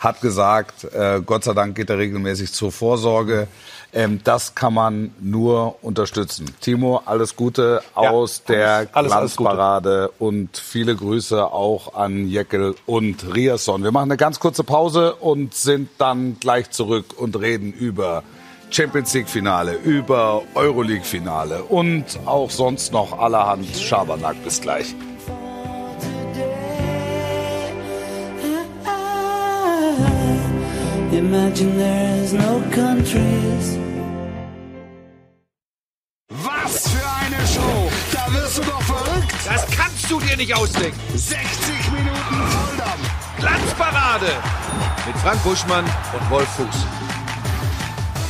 Hat gesagt, äh, Gott sei Dank geht er regelmäßig zur Vorsorge. Ähm, das kann man nur unterstützen. Timo, alles Gute Ja, aus der alles- alles- alles. Glanzparade und viele Grüße auch an Jekyll und Riasson. Wir machen eine ganz kurze Pause und sind dann gleich zurück und reden über Champions League Finale, über Euroleague Finale und auch sonst noch allerhand Schabernack. Bis gleich. Imagine there's no countries. Was für eine Show! Da wirst du doch verrückt! Das kannst du dir nicht ausdenken. 60 Minuten Volldampf! Glanzparade mit Frank Buschmann und Wolf Fuß.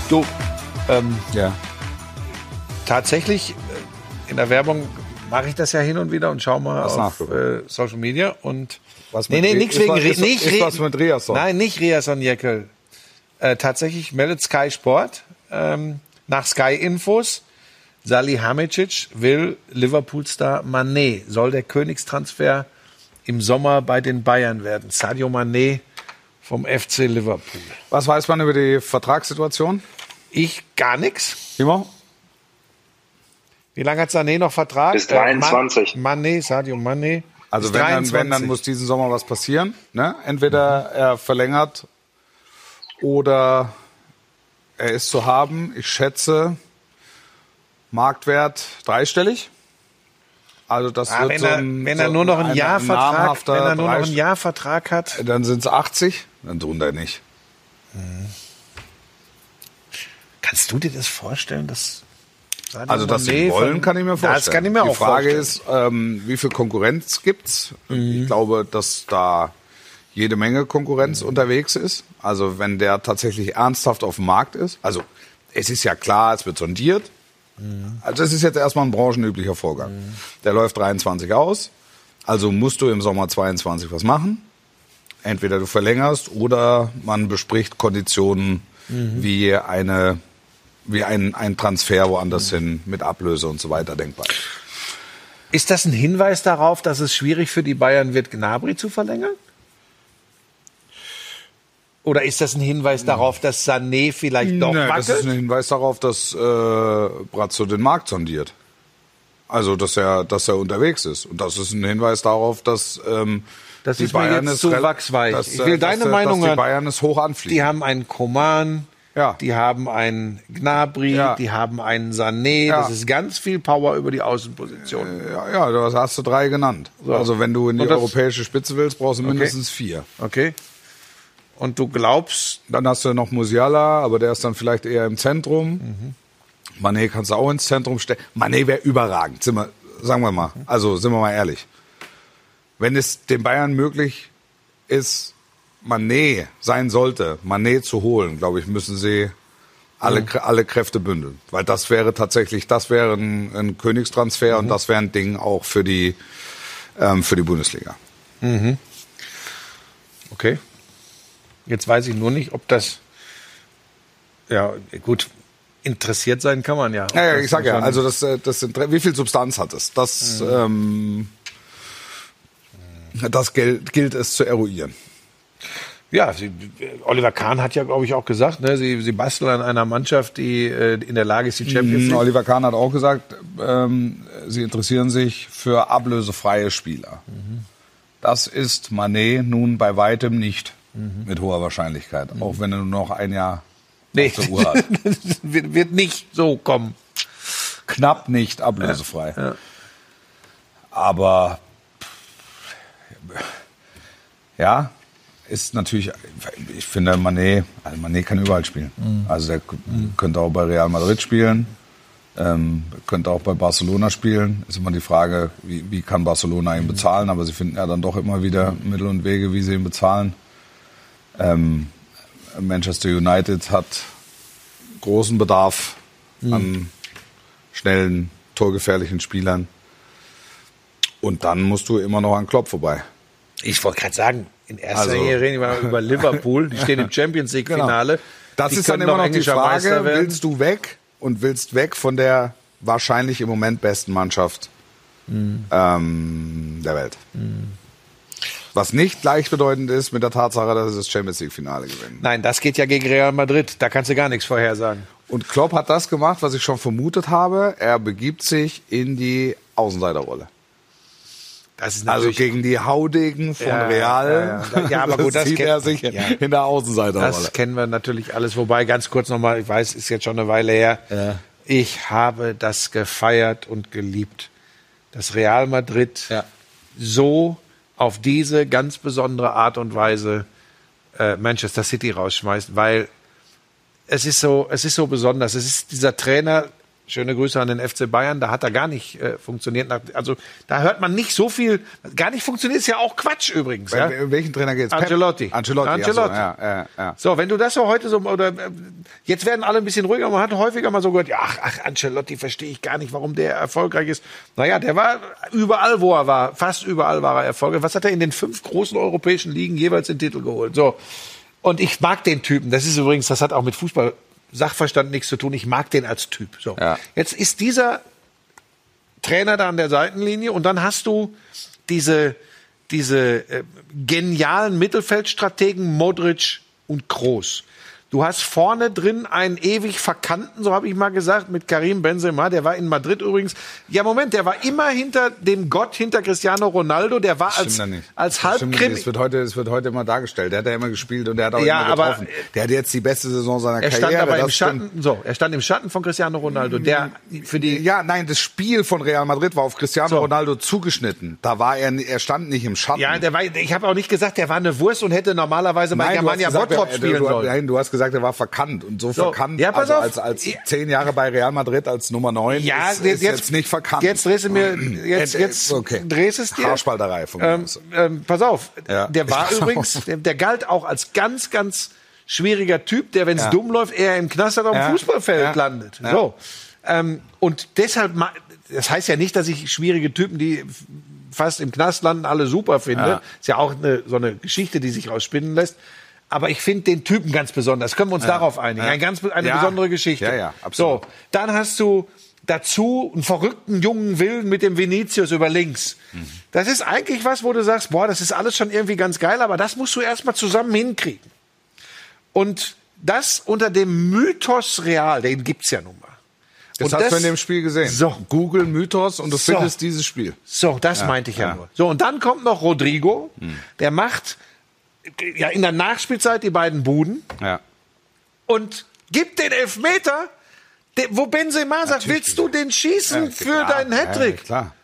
Du, ähm, Ja. tatsächlich äh, in der Werbung mache ich das ja hin und wieder und schau mal Was auf äh, Social Media und Was nee, mit nee, nichts ist wegen ist- nicht ist was mit Riasson? Nein, nicht Riasson Jekyll. Äh, tatsächlich meldet Sky Sport ähm, nach Sky Infos. Salihamidzic will Liverpool-Star Mané. Soll der Königstransfer im Sommer bei den Bayern werden. Sadio Mané vom FC Liverpool. Was weiß man über die Vertragssituation? Ich gar nichts. Timo? Wie lange hat Sané noch Vertrag? Bis Äh, Man- 23. Mané, Sadio Mané. Also wenn dann, wenn, 23. dann muss diesen Sommer was passieren. Ne? Entweder er verlängert oder er ist zu haben. Ich schätze Marktwert dreistellig. Also das Ah, wird wenn so er, ein, wenn so er nur noch ein Jahr Vertrag, wenn er nur noch ein Jahr Vertrag hat, Dann sind es 80, dann tun der nicht. Kannst du dir das vorstellen, dass Sadio Also dass Mané sie wollen, von- kann ich mir vorstellen. Das kann ich mir Die auch Frage vorstellen. ist, ähm, wie viel Konkurrenz gibt's? Ich glaube, dass da jede Menge Konkurrenz unterwegs ist. Also wenn der tatsächlich ernsthaft auf dem Markt ist. Also es ist ja klar, es wird sondiert. Also es ist jetzt erstmal ein branchenüblicher Vorgang. Der läuft 23 aus. Also musst du im Sommer 22 was machen. Entweder du verlängerst oder man bespricht Konditionen wie eine wie ein, ein Transfer woanders hin mit Ablöse und so weiter denkbar. Ist das ein Hinweis darauf, dass es schwierig für die Bayern wird, Gnabry zu verlängern? Oder ist das ein Hinweis darauf, dass Sané vielleicht doch Nee, das ist wackelt? ein Hinweis darauf, dass äh, Brazzo den Markt sondiert. Also, dass er, dass er unterwegs ist. Und das ist ein Hinweis darauf, dass ähm, Das Die ist mir Bayern jetzt ist zu wachsweich. dass, ich will äh, deine dass, Meinung dass die hören. Bayern es hoch anfliegen. Die haben einen Koman, Ja. die haben einen Gnabry, Ja. die haben einen Sané. Ja. Das ist ganz viel Power über die Außenposition. ja, ja, du hast du drei genannt. Also wenn du in die europäische Spitze willst, brauchst du mindestens vier. Okay. Und du glaubst, Dann hast du noch Musiala, aber der ist dann vielleicht eher im Zentrum. Mhm. Mané kannst du auch ins Zentrum stellen. Mané wäre überragend, sind wir, sagen wir mal. Also sind wir mal ehrlich. Wenn es den Bayern möglich ist, Mané sein sollte, Mané zu holen, glaube ich, müssen sie alle, Krä- alle Kräfte bündeln. Weil das wäre tatsächlich, das wäre ein, ein Königstransfer und das wäre ein Ding auch für die, ähm, für die Bundesliga. okay. Jetzt weiß ich nur nicht, ob das, ja, gut, interessiert sein kann man ja. Ja, ja, ich sag ja, also das, äh, das sind, wie viel Substanz hat es? Das, ähm, das gilt, gilt es zu eruieren. Ja, sie, Oliver Kahn hat ja, glaube ich, auch gesagt, ne, sie, sie basteln an einer Mannschaft, die äh, in der Lage ist, die Champions Mhm, League. Oliver Kahn hat auch gesagt, ähm, sie interessieren sich für ablösefreie Spieler. Das ist Manet nun bei weitem nicht mit hoher Wahrscheinlichkeit, auch wenn er nur noch ein Jahr Nee, auf der Uhr hat. das wird, wird nicht so kommen. Knapp nicht ablösefrei. Aber ja, ist natürlich, ich finde Manet, also Manet kann überall spielen. Also der k- könnte auch bei Real Madrid spielen, ähm, könnte auch bei Barcelona spielen. Ist immer die Frage, wie, wie kann Barcelona ihn bezahlen, aber sie finden ja dann doch immer wieder Mittel und Wege, wie sie ihn bezahlen. Ähm, Manchester United hat großen Bedarf an schnellen, torgefährlichen Spielern. Und dann musst du immer noch an Klopp vorbei. Ich wollte gerade sagen, in erster Also- Linie reden wir über Liverpool. Die stehen im Champions League Finale. Das Die ist dann immer noch die Frage, willst du weg und willst weg von der wahrscheinlich im Moment besten Mannschaft Hm. ähm, der Welt. Was nicht gleichbedeutend ist mit der Tatsache, dass sie das Champions League Finale gewinnen. Nein, das geht ja gegen Real Madrid. Da kannst du gar nichts vorhersagen. Und Klopp hat das gemacht, was ich schon vermutet habe. Er begibt sich in die Außenseiterrolle. Das ist Also gegen die Haudegen von Ja, Real. ja, ja. Ja, aber gut, das sieht er sich in der Außenseiterrolle. das kennen wir natürlich alles. Wobei, ganz kurz nochmal, ich weiß, ist jetzt schon eine Weile her. Ich habe das gefeiert und geliebt. Dass Real Madrid so auf diese ganz besondere Art und Weise äh, Manchester City rausschmeißt, weil es ist so, es ist so besonders. Es ist dieser Trainer, schöne Grüße an den FC Bayern, da hat er gar nicht äh, funktioniert. Also da hört man nicht so viel, gar nicht funktioniert, ist ja auch Quatsch übrigens. Ja? Wel- Welchen Trainer geht's? Ancelotti. Ancelotti. Ancelotti. So, ja, ja, ja. So, wenn du das so heute so, oder äh, jetzt werden alle ein bisschen ruhiger, man hat häufiger mal so gehört, ja, ach, ach Ancelotti verstehe ich gar nicht, warum der erfolgreich ist. Naja, der war überall, wo er war, fast überall war er erfolgreich. Was hat er in den fünf großen europäischen Ligen jeweils den Titel geholt? So. Und ich mag den Typen. Das ist übrigens, das hat auch mit Fußball Sachverstand nichts zu tun. Ich mag den als Typ. So. Ja. Jetzt ist dieser Trainer da an der Seitenlinie und dann hast du diese, diese äh, genialen Mittelfeldstrategen Modric und Kroos. Du hast vorne drin einen ewig verkannten, so habe ich mal gesagt, mit Karim Benzema. Der war in Madrid übrigens. Ja, Moment, der war immer hinter dem Gott, hinter Cristiano Ronaldo. Der war als, als. Halbkrimi. Es wird heute, es wird heute immer dargestellt. Der hat ja immer gespielt und der hat auch Ja, immer aber- getroffen. der hat jetzt die beste Saison seiner Er stand Karriere. aber im stimmt. Schatten, so, er stand im Schatten von Cristiano Ronaldo, der für die, Ja, nein, das Spiel von Real Madrid war auf Cristiano So. Ronaldo zugeschnitten. Da war er, er stand nicht im Schatten. ja, der war, ich habe auch nicht gesagt, der war eine Wurst und hätte normalerweise bei Germania Bottrop er, spielen sollen. nein, du hast gesagt, er war verkannt. Und so, So, verkannt, ja, also auf. als, als zehn Jahre bei Real Madrid als Nummer neun Ja, ist, jetzt, ist jetzt nicht verkannt. Jetzt drehst du mir, jetzt, Äh, jetzt okay. drehst es dir. Haarspalterei von Ähm, ähm, pass auf, Ja. der war übrigens, der, der galt auch als ganz, ganz schwieriger Typ, der, wenn es Ja. dumm läuft, eher im Knast oder auf dem Ja. Fußballfeld landet. So. Ähm, und deshalb, das heißt ja nicht, dass ich schwierige Typen, die fast im Knast landen, alle super finde. Ist ja auch eine, so eine Geschichte, die sich rausspinnen lässt. Aber ich finde den Typen ganz besonders. Können wir uns darauf einigen? Ja. Eine ganz eine Ja. besondere Geschichte. Ja, ja, absolut. So, dann hast du dazu einen verrückten jungen Willen mit dem Vinicius über links. Mhm. Das ist eigentlich was, wo du sagst, boah, das ist alles schon irgendwie ganz geil, aber das musst du erstmal zusammen hinkriegen. Und das unter dem Mythos Real, den gibt's ja nun mal. Das Und hast das- du in dem Spiel gesehen. So. Google Mythos und du So. findest dieses Spiel. So, das meinte ich ja, ja. nur. So, und dann kommt noch Rodrigo, der macht ja in der Nachspielzeit die beiden Buden Ja. und gibt den Elfmeter, wo Benzema sagt, willst du den schießen für klar. deinen Hattrick? Ja, klar.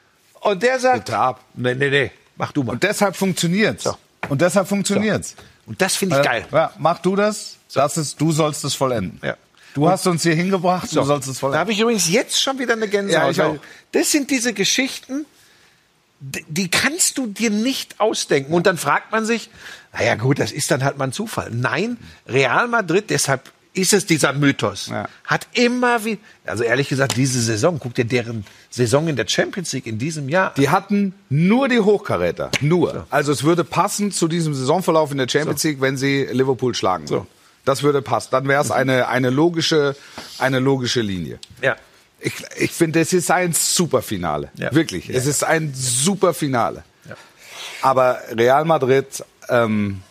Und der sagt, Bitte ab. nee, nee, nee, mach du mal. Und deshalb funktioniert's. Und deshalb funktioniert's. Und das finde ich geil. Ja, mach du das. Das ist, du sollst es vollenden. Ja. Du hast uns hier hingebracht, du sollst es Da vollenden. habe ich übrigens jetzt schon wieder eine Gänsehaut. Ja, ich auch. Das sind diese Geschichten, die, kannst du dir nicht ausdenken. Und dann fragt man sich, naja gut, das ist dann halt mal ein Zufall. Nein, Real Madrid, deshalb ist es dieser Mythos, Ja. hat immer wie, also ehrlich gesagt, diese Saison, guck dir deren Saison in der Champions League in diesem Jahr. Die hatten nur die Hochkaräter. Nur. Also es würde passen zu diesem Saisonverlauf in der Champions League, wenn sie Liverpool schlagen. würden. Das würde passen. Dann wäre es eine, eine logische, eine logische Linie. Ja. Ich, ich finde, es ist ein super Finale. Ja. Wirklich. Ja, es ist ein super Finale. Aber Real Madrid, ähm,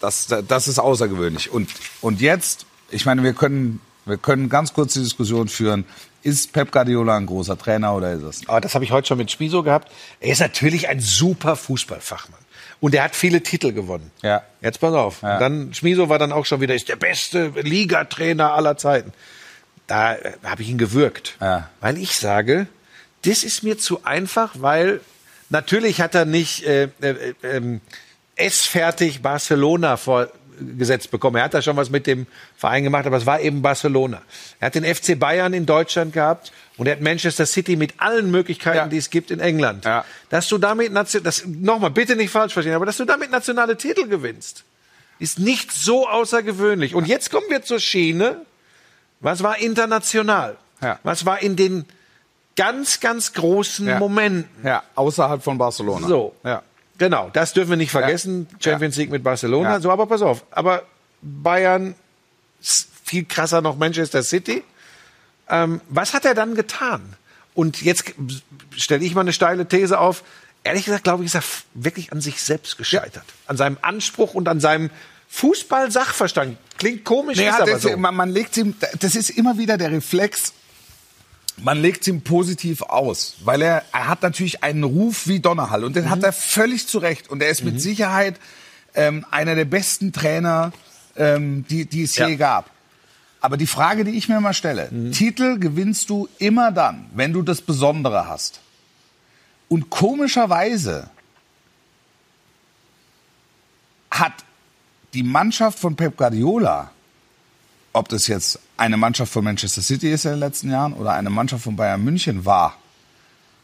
das, das ist außergewöhnlich. Und, und jetzt, ich meine, wir können, wir können ganz kurz die Diskussion führen. Ist Pep Guardiola ein großer Trainer oder ist es? Aber das habe ich heute schon mit Spiso gehabt. Er ist natürlich ein super Fußballfachmann. Und er hat viele Titel gewonnen. Ja. Jetzt pass auf. Ja. Dann Schmiso war dann auch schon wieder, ist der beste Ligatrainer aller Zeiten. Da äh, habe ich ihn gewürgt. Ja. Weil ich sage, das ist mir zu einfach, weil natürlich hat er nicht äh, äh, ähm, S fertig Barcelona vorgesetzt bekommen. Er hat da schon was mit dem Verein gemacht, aber es war eben Barcelona. Er hat den FC Bayern in Deutschland gehabt und er hat Manchester City mit allen Möglichkeiten, Ja. die es gibt in England. Ja. Dass du damit, das, nochmal, bitte nicht falsch verstehen, aber dass du damit nationale Titel gewinnst, ist nicht so außergewöhnlich. Und jetzt kommen wir zur Schiene. Was war international? Ja. Was war in den ganz, ganz großen Ja. Momenten? Ja, außerhalb von Barcelona. So. Ja. Genau, das dürfen wir nicht vergessen. Ja. Champions League mit Barcelona. So, aber pass auf. Aber Bayern, viel krasser noch Manchester City. Ähm, was hat er dann getan? Und jetzt stelle ich mal eine steile These auf. Ehrlich gesagt, glaube ich, ist er wirklich an sich selbst gescheitert. An seinem Anspruch und an seinem Fußball-Sachverstand. Klingt komisch, Naja, ist aber das, so. man, man legt ihm, das ist immer wieder der Reflex, man legt ihm positiv aus, weil er, er hat natürlich einen Ruf wie Donnerhall und den Mhm. hat er völlig zu Recht und er ist mit Sicherheit ähm, einer der besten Trainer, ähm, die, die es Ja. je gab. Aber die Frage, die ich mir mal stelle, Titel gewinnst du immer dann, wenn du das Besondere hast. Und komischerweise hat die Mannschaft von Pep Guardiola, ob das jetzt eine Mannschaft von Manchester City ist in den letzten Jahren oder eine Mannschaft von Bayern München war,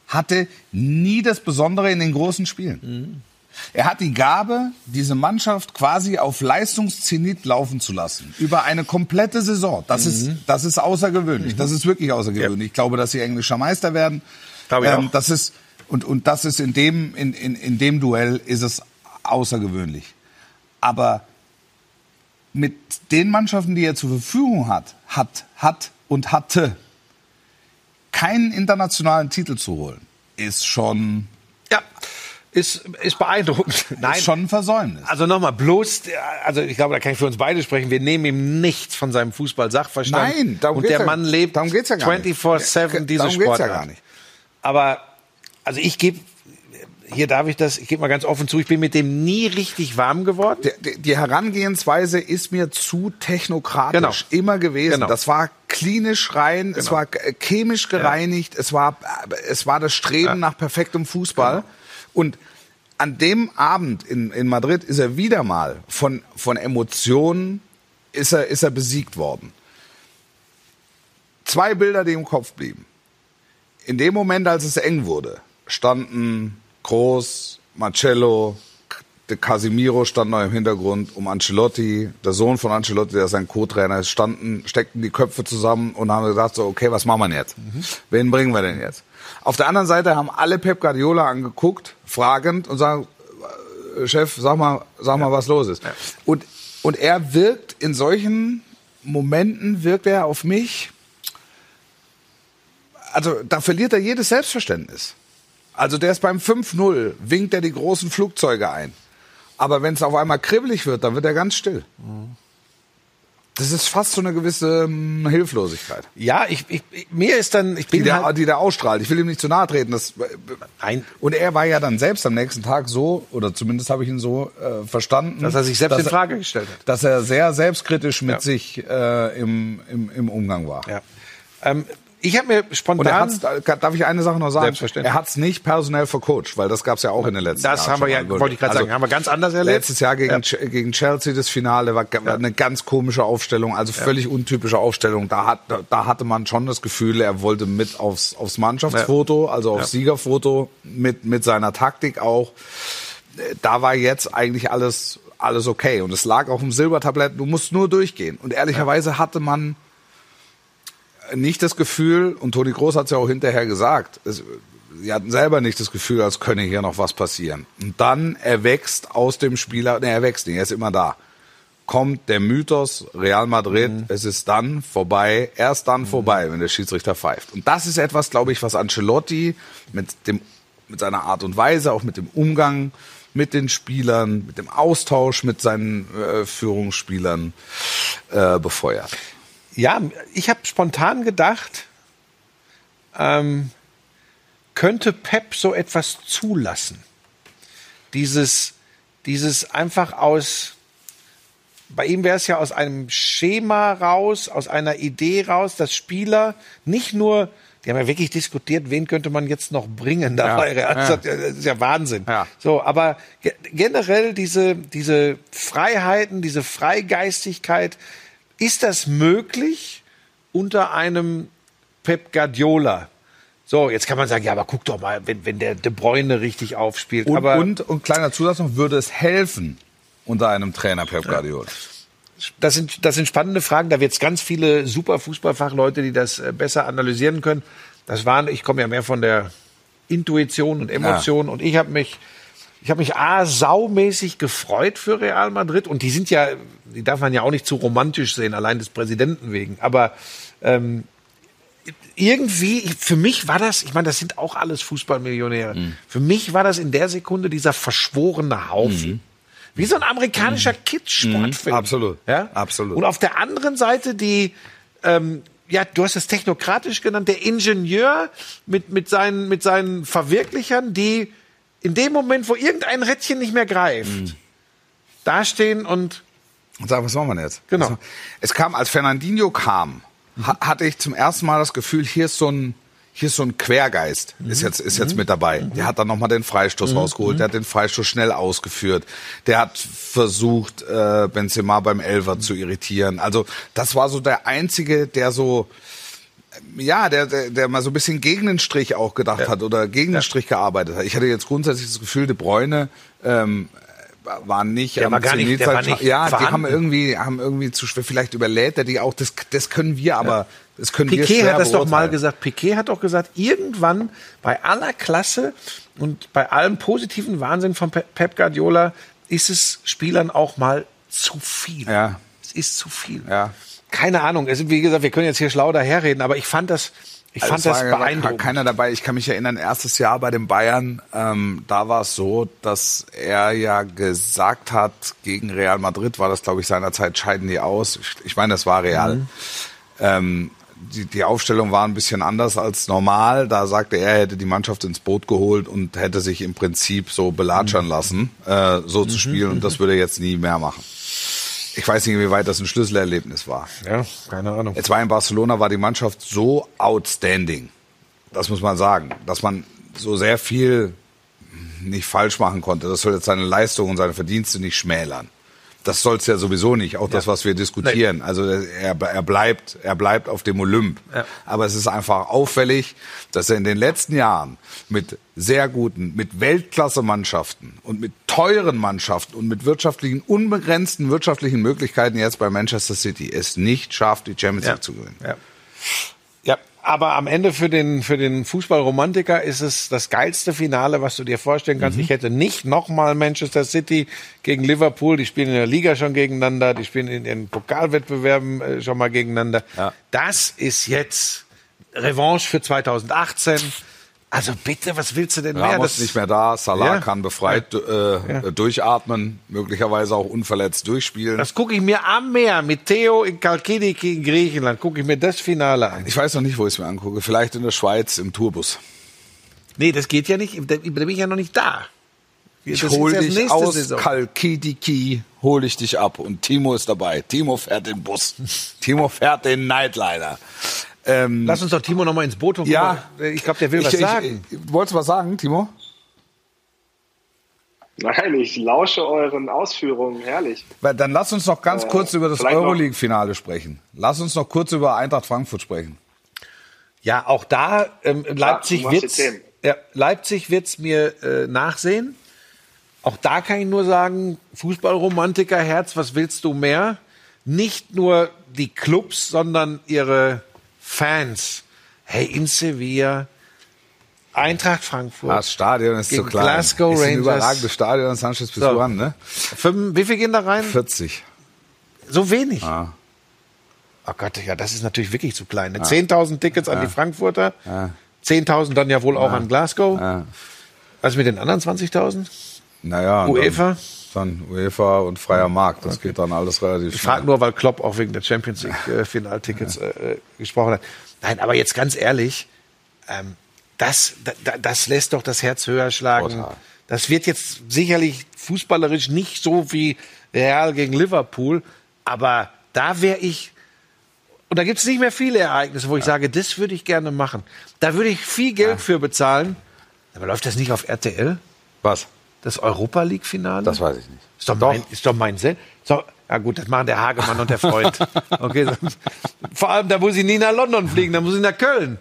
hatte nie das Besondere in den großen Spielen. Er hat die Gabe, diese Mannschaft quasi auf Leistungszenit laufen zu lassen. Über eine komplette Saison. Das ist, das ist außergewöhnlich. Das ist wirklich außergewöhnlich. Ich glaube, dass sie englischer Meister werden. Glaube ich auch. das ist, und, und das ist in dem, in, in, in dem Duell ist es außergewöhnlich. Aber mit den Mannschaften, die er zur Verfügung hat, hat, hat und hatte, keinen internationalen Titel zu holen, ist schon, ja, ist, ist beeindruckend. Nein, ist schon ein Versäumnis. Also nochmal, bloß, also ich glaube, da kann ich für uns beide sprechen, wir nehmen ihm nichts von seinem Fußball-Sachverstand. Nein, darum Und geht's der ja- Mann lebt darum geht's ja gar nicht. 24-7 diese Darum geht's ja Sportart. gar nicht. Aber, also ich gebe, hier darf ich das, ich gebe mal ganz offen zu, ich bin mit dem nie richtig warm geworden. Der- die Herangehensweise ist mir zu technokratisch Genau. immer gewesen. Genau. Das war klinisch rein, es war äh, chemisch gereinigt, es war äh, es war das Streben nach perfektem Fußball Genau. und an dem Abend in, in Madrid ist er wieder mal von von Emotionen ist er ist er besiegt worden. Zwei Bilder, die im Kopf blieben. In dem Moment, als es eng wurde, standen Groß, Marcello, de Casimiro stand noch im Hintergrund, um Ancelotti, der Sohn von Ancelotti, der sein Co-Trainer ist, standen, steckten die Köpfe zusammen und haben gesagt so, okay, was machen wir denn jetzt? Wen bringen wir denn jetzt? Auf der anderen Seite haben alle Pep Guardiola angeguckt, fragend und sagen, äh, Chef, sag mal, sag mal, was los ist. Und, und er wirkt in solchen Momenten, wirkt er auf mich, also da verliert er jedes Selbstverständnis. Also der ist beim 5-0, winkt er die großen Flugzeuge ein. Aber wenn es auf einmal kribbelig wird, dann wird er ganz still. Das ist fast so eine gewisse ähm, Hilflosigkeit, Ja, ich, ich, mir ist dann, ich die bin der, halt, die der ausstrahlt. Ich will ihm nicht zu nahe treten. Das, Nein. Und er war ja dann selbst am nächsten Tag so, oder zumindest habe ich ihn so äh, verstanden, dass er sich selbst in Frage gestellt hat. dass er sehr selbstkritisch mit Ja. sich äh, im, im, im Umgang war. Ja. Ähm, ich habe mir spontan, hat's, darf ich eine Sache noch sagen? Selbstverständlich. Er hat es nicht personell vercoacht, weil das gab es ja auch in den letzten das Jahren. haben wir ja, wollte ich gerade Also, sagen, haben wir ganz anders erlebt. Letztes Jahr gegen, Ch- gegen Chelsea das Finale war, war eine ganz komische Aufstellung, also völlig untypische Aufstellung. Da, hat, da, da hatte man schon das Gefühl, er wollte mit aufs, aufs Mannschaftsfoto, also aufs Siegerfoto, mit, mit seiner Taktik auch. Da war jetzt eigentlich alles, alles okay. Und es lag auf dem Silbertablett, du musst nur durchgehen. Und ehrlicherweise hatte man nicht das Gefühl, und Toni Groß hat es ja auch hinterher gesagt, es, sie hatten selber nicht das Gefühl, als könne hier noch was passieren. Und dann erwächst aus dem Spieler, ne, er wächst nicht, er ist immer da. Kommt der Mythos Real Madrid, es ist dann vorbei, erst dann vorbei, wenn der Schiedsrichter pfeift. Und das ist etwas, glaube ich, was Ancelotti mit dem, mit seiner Art und Weise, auch mit dem Umgang mit den Spielern, mit dem Austausch mit seinen äh, Führungsspielern äh, befeuert. Ja, ich habe spontan gedacht, ähm, könnte Pep so etwas zulassen? Dieses, dieses einfach aus, bei ihm wäre es ja aus einem Schema raus, aus einer Idee raus, dass Spieler nicht nur, die haben ja wirklich diskutiert, wen könnte man jetzt noch bringen dabei. Ja, Das ja. ist ja Wahnsinn. Ja. So, aber ge generell diese, diese Freiheiten, diese Freigeistigkeit, ist das möglich unter einem Pep Guardiola? So, jetzt kann man sagen, ja, aber guck doch mal, wenn, wenn der De Bruyne richtig aufspielt. Und, aber und, und kleiner Zusatz noch, würde es helfen unter einem Trainer Pep Guardiola? das sind, das sind spannende Fragen. Da wird es ganz viele super Fußballfachleute, die das äh, besser analysieren können. Das waren, ich komme ja mehr von der Intuition und Emotion und ich habe mich, ich habe mich a saumäßig gefreut für Real Madrid und die sind ja, die darf man ja auch nicht zu romantisch sehen, allein des Präsidenten wegen. Aber ähm, irgendwie, für mich war das, ich meine, das sind auch alles Fußballmillionäre. Für mich war das in der Sekunde dieser verschworene Haufen. Wie so ein amerikanischer Kids-Sportfilm. Absolut. Ja? Absolut. Und auf der anderen Seite die, ähm, ja, du hast es technokratisch genannt, der Ingenieur mit, mit, seinen, mit seinen Verwirklichern, die in dem Moment, wo irgendein Rädchen nicht mehr greift, dastehen und Und sagen, was machen wir denn jetzt? Genau. Also, es kam, als Fernandinho kam, ha hatte ich zum ersten Mal das Gefühl, hier ist so ein, hier ist so ein Quergeist, ist jetzt, ist jetzt mit dabei. Der hat dann nochmal den Freistoß rausgeholt, der hat den Freistoß schnell ausgeführt, der hat versucht, äh, Benzema beim Elfer zu irritieren. Also, das war so der einzige, der so, ja, der, der, der mal so ein bisschen gegen den Strich auch gedacht hat oder gegen den Strich gearbeitet hat. Ich hatte jetzt grundsätzlich das Gefühl, De Bruyne ähm, war nicht Der am war gar nicht- der war nicht ja, die vorhanden. haben irgendwie haben irgendwie zu schwer vielleicht überlädt er die auch das das können wir aber das können wir Piquet schwer hat das doch mal beurteilen. gesagt. Piquet hat doch gesagt, irgendwann bei aller Klasse und bei allem positiven Wahnsinn von Pe- Pep Guardiola ist es Spielern auch mal zu viel. Ja. Es ist zu viel. Ja. Keine Ahnung. Es, wie gesagt, wir können jetzt hier schlau daherreden, aber ich fand das, ich fand Also es das war, war beeindruckend. keiner dabei. Ich kann mich erinnern, erstes Jahr bei den Bayern, ähm, da war es so, dass er ja gesagt hat, gegen Real Madrid war das, glaube ich, seinerzeit scheiden die aus. Ich, ich meine, das war Real. Mhm. Ähm, die, die Aufstellung war ein bisschen anders als normal. Da sagte er, er hätte die Mannschaft ins Boot geholt und hätte sich im Prinzip so Mhm. belatschern lassen, äh, so zu spielen. Und das würde er jetzt nie mehr machen. Ich weiß nicht, inwieweit das ein Schlüsselerlebnis war. ja, keine Ahnung. Jetzt war in Barcelona war die Mannschaft so outstanding. Das muss man sagen, dass man so sehr viel nicht falsch machen konnte. Das soll jetzt seine Leistung und seine Verdienste nicht schmälern. Das soll es ja sowieso nicht, auch das, was wir diskutieren. Also er, er bleibt, er bleibt auf dem Olymp. Ja. Aber es ist einfach auffällig, dass er in den letzten Jahren mit sehr guten, mit Weltklasse-Mannschaften und mit teuren Mannschaften und mit wirtschaftlichen, unbegrenzten wirtschaftlichen Möglichkeiten jetzt bei Manchester City es nicht schafft, die Champions Ja. League zu gewinnen. Aber am Ende für den, für den Fußballromantiker ist es das geilste Finale, was du dir vorstellen kannst. Mhm. Ich hätte nicht nochmal Manchester City gegen Liverpool, die spielen in der Liga schon gegeneinander, die spielen in ihren Pokalwettbewerben äh, schon mal gegeneinander. Ja. Das ist jetzt Revanche für 2018. Also bitte, was willst du denn mehr? Ramos nicht mehr da, Salah Ja. kann befreit äh, durchatmen, möglicherweise auch unverletzt durchspielen. Das gucke ich mir am Meer mit Theo in Kalkidiki in Griechenland, gucke ich mir das Finale an. ich weiß noch nicht, wo ich es mir angucke. Vielleicht in der Schweiz im Tourbus. Nee, das geht ja nicht, da, bin ich ja noch nicht da. Ich Das hol ist erst dich aus Saison. Kalkidiki, hol ich dich ab. Und Timo ist dabei. Timo fährt den Bus. Timo fährt den Nightliner. Ähm, Lass uns doch Timo noch mal ins Boot holen. Ja. Ich glaube, der will was ich, sagen. Ich, ich, wolltest du was sagen, Timo? Nein, ich lausche euren Ausführungen, herrlich. Dann lass uns noch ganz Äh, kurz über das Euroleague-Finale sprechen. Lass uns noch kurz über Eintracht Frankfurt sprechen. Ja, auch da ähm, Leipzig die wird's, ja, Leipzig wird's mir äh, nachsehen. Auch da kann ich nur sagen, Fußballromantiker Herz, was willst du mehr? Nicht nur die Clubs, sondern ihre Fans. Hey, in Sevilla, Eintracht Frankfurt. Das Stadion ist zu klein. Glasgow ist ein Rangers. überragendes Stadion, Sanchez Pizjuan, ne? Fünf, wie viel gehen da rein? 40. So wenig. Ah. Oh Gott, ja, das ist natürlich wirklich zu klein. Ne? 10.000 Tickets an die Frankfurter, 10.000 dann ja wohl auch an Glasgow. Was mit den anderen 20.000? Naja. UEFA? Dann, UEFA und freier Markt. Das geht dann alles relativ Ich schnell. frage nur, weil Klopp auch wegen der Champions League äh, Finaltickets äh, äh, gesprochen hat. Nein, aber jetzt ganz ehrlich, ähm, das, da, das lässt doch das Herz höher schlagen. Total. Das wird jetzt sicherlich fußballerisch nicht so wie Real gegen Liverpool, aber da wäre ich, und da gibt es nicht mehr viele Ereignisse, wo ich sage, das würde ich gerne machen. Da würde ich viel Geld für bezahlen. Aber läuft das nicht auf RTL? Was? Das Europa League-Finale? Das weiß ich nicht. Ist doch, mein, ist doch mein Sinn. So, ja gut, das machen der Hagemann und der Freund. Okay, vor allem, da muss ich nie nach London fliegen, da muss ich nach Köln.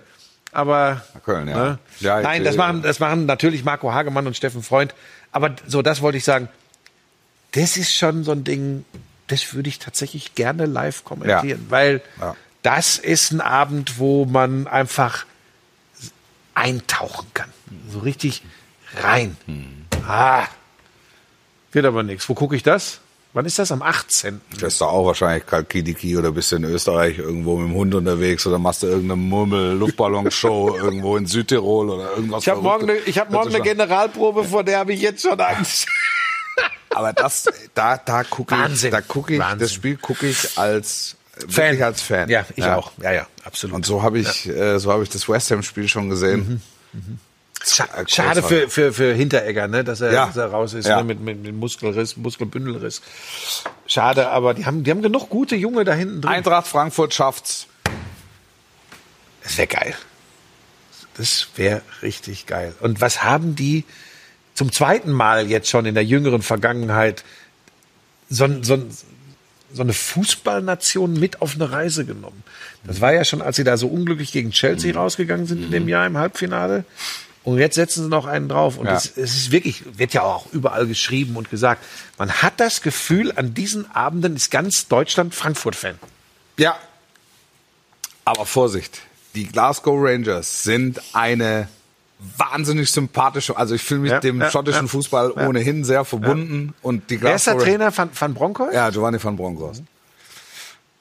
Aber Nach Köln, ja. Ja, ich- nein, das machen, das machen natürlich Marco Hagemann und Steffen Freund. Aber so, das wollte ich sagen. Das ist schon so ein Ding, das würde ich tatsächlich gerne live kommentieren, weil Ja. das ist ein Abend, wo man einfach eintauchen kann. So richtig rein. Ah. Wird aber nichts. Wo gucke ich das? Wann ist das? Am 18. Das ist doch auch wahrscheinlich Kalkidiki oder bist du in Österreich irgendwo mit dem Hund unterwegs oder machst du irgendeine Murmel-Luftballonshow irgendwo in Südtirol oder irgendwas. Ich habe morgen, eine, ich hab morgen eine Generalprobe, vor der habe ich jetzt schon Angst. Aber das, da, da gucke ich, da gucke ich, Wahnsinn. das Spiel gucke ich als, wirklich als Fan. Ja, ich auch. Ja, ja, absolut. Und so habe ich, äh, so habe ich das West Ham Spiel schon gesehen. Scha Äh, schade für, für, für Hinteregger, ne, dass, er, Ja. dass er raus ist Ja. ne, mit, mit, mit Muskelriss, Muskelbündelriss. Schade, aber die haben, die haben genug gute Junge da hinten drin. Eintracht Frankfurt schafft's. Das wäre geil. Das wäre richtig geil. Und was haben die zum zweiten Mal jetzt schon in der jüngeren Vergangenheit so, so, so eine Fußballnation mit auf eine Reise genommen? Das war ja schon, als sie da so unglücklich gegen Chelsea rausgegangen sind in dem Jahr im Halbfinale. Und jetzt setzen sie noch einen drauf. Und Ja. es, es ist wirklich, wird ja auch überall geschrieben und gesagt, man hat das Gefühl, an diesen Abenden ist ganz Deutschland Frankfurt-Fan. Ja. Aber Vorsicht. Die Glasgow Rangers sind eine wahnsinnig sympathische, also ich fühle mich Ja, dem ja, schottischen ja. Fußball Ja. ohnehin sehr verbunden und die Wer ist der Glasgow Trainer von, von Broncos? Ja, Giovanni van Bronckhorst.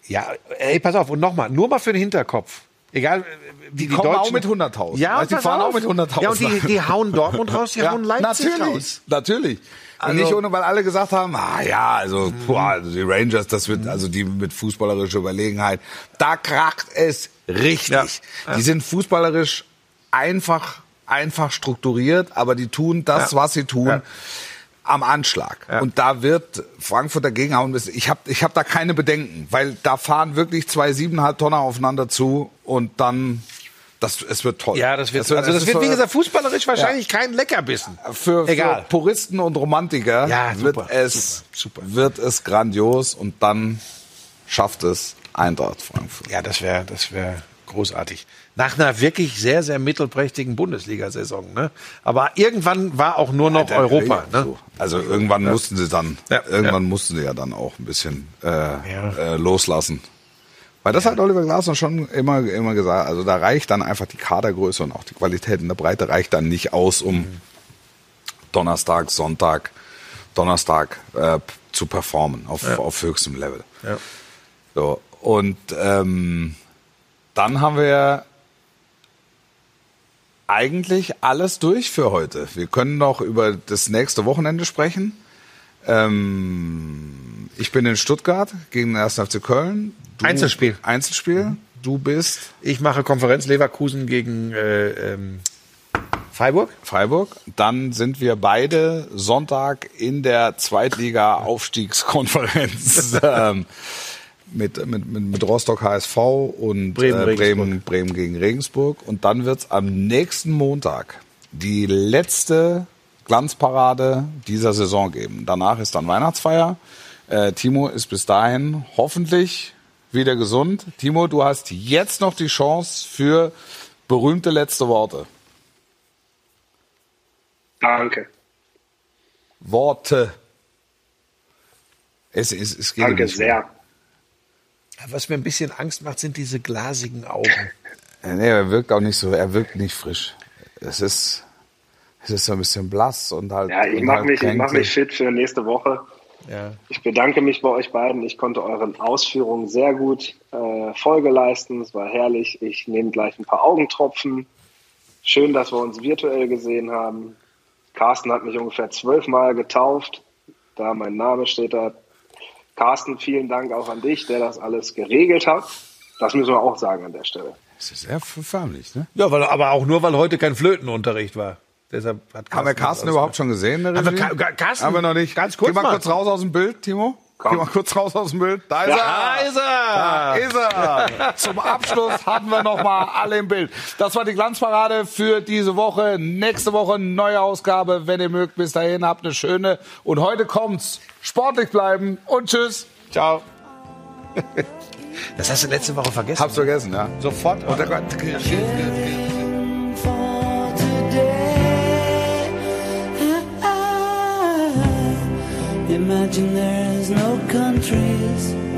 Ja, ey, pass auf, und nochmal, nur mal für den Hinterkopf. Egal, wie die, kommen Deutschen, auch mit 100.000. Ja, Also die fahren auf. auch mit 100.000 Ja, und die, die hauen Dortmund raus, die hauen Leipzig natürlich, raus. natürlich. Also- und nicht ohne, weil alle gesagt haben, ah ja, also, boah, also die Rangers, das wird, also die mit fußballerischer Überlegenheit, da kracht es richtig. Ja, ja. Die sind fußballerisch einfach, einfach strukturiert, aber die tun das, Ja. was sie tun. Ja. Am Anschlag. Ja. Und da wird Frankfurt dagegen hauen. Ich habe ich hab da keine Bedenken, weil da fahren wirklich zwei siebeneinhalb Tonner aufeinander zu und dann, das, es wird toll. Ja, das wird, Es also das es wird, wie gesagt, fußballerisch wahrscheinlich kein Leckerbissen. für, Egal. für Puristen und Romantiker Ja, wird super, es super, super. wird es grandios und dann schafft es Eintracht Frankfurt. Ja, das wäre das wär großartig. Nach einer wirklich sehr, sehr mittelprächtigen Bundesliga-Saison. Ne? Aber irgendwann war auch nur noch Europa. Ja, Ne? so. Also irgendwann mussten sie dann, Ja, irgendwann ja. mussten sie ja dann auch ein bisschen äh, Ja. äh, loslassen. Weil das hat Oliver Glasner schon immer, immer gesagt. Also da reicht dann einfach die Kadergröße und auch die Qualität in der Breite reicht dann nicht aus, um Donnerstag, Sonntag, Donnerstag äh, zu performen auf, auf höchstem Level. Ja. So, und ähm, dann haben wir eigentlich alles durch für heute. Wir können noch über das nächste Wochenende sprechen. Ähm, ich bin in Stuttgart gegen den 1. FC Köln. Du, Einzelspiel. Einzelspiel. Du bist Ich mache Konferenz Leverkusen gegen äh, ähm, Freiburg. Freiburg. Dann sind wir beide Sonntag in der Zweitliga-Aufstiegskonferenz ähm, mit, mit, mit, mit Rostock HSV und Bremen, äh, Bremen, Regensburg. Bremen gegen Regensburg. Und dann wird's am nächsten Montag die letzte Glanzparade dieser Saison geben. Danach ist dann Weihnachtsfeier. Äh, Timo ist bis dahin hoffentlich wieder gesund. Timo, du hast jetzt noch die Chance für berühmte letzte Worte. Danke. Worte. Es, es, es geht Danke nicht sehr. Was mir ein bisschen Angst macht, sind diese glasigen Augen. mehr. Nee, er wirkt auch nicht so, er wirkt nicht frisch. Es ist, es ist so ein bisschen blass und halt. Ja, ich mache halt mich, ich mach mich fit für nächste Woche. Ja. Ich bedanke mich bei euch beiden. Ich konnte euren Ausführungen sehr gut äh, Folge leisten. Es war herrlich. Ich nehme gleich ein paar Augentropfen. Schön, dass wir uns virtuell gesehen haben. Carsten hat mich ungefähr zwölfmal getauft. Da mein Name steht da. Carsten, vielen Dank auch an dich, der das alles geregelt hat. Das müssen wir auch sagen an der Stelle. Es ist sehr förmlich, ne? Ja, weil, aber auch nur, weil heute kein Flötenunterricht war. Deshalb hat Haben wir Carsten überhaupt schon gesehen? in der Haben wir Carsten? Haben wir noch nicht. Ganz kurz Geh mal, mal. kurz raus aus dem Bild, Timo. Geh mal kurz raus aus dem Bild. Da ist Da er. ist er. Da ist er. Zum Abschluss hatten wir noch mal alle im Bild. Das war die Glanzparade für diese Woche. Nächste Woche neue Ausgabe, wenn ihr mögt. Bis dahin habt eine schöne. Und heute kommt's. Sportlich bleiben und tschüss. Ciao. Das hast du letzte Woche vergessen. Hab's vergessen, ja. Sofort. Und der, Imagine there is no countries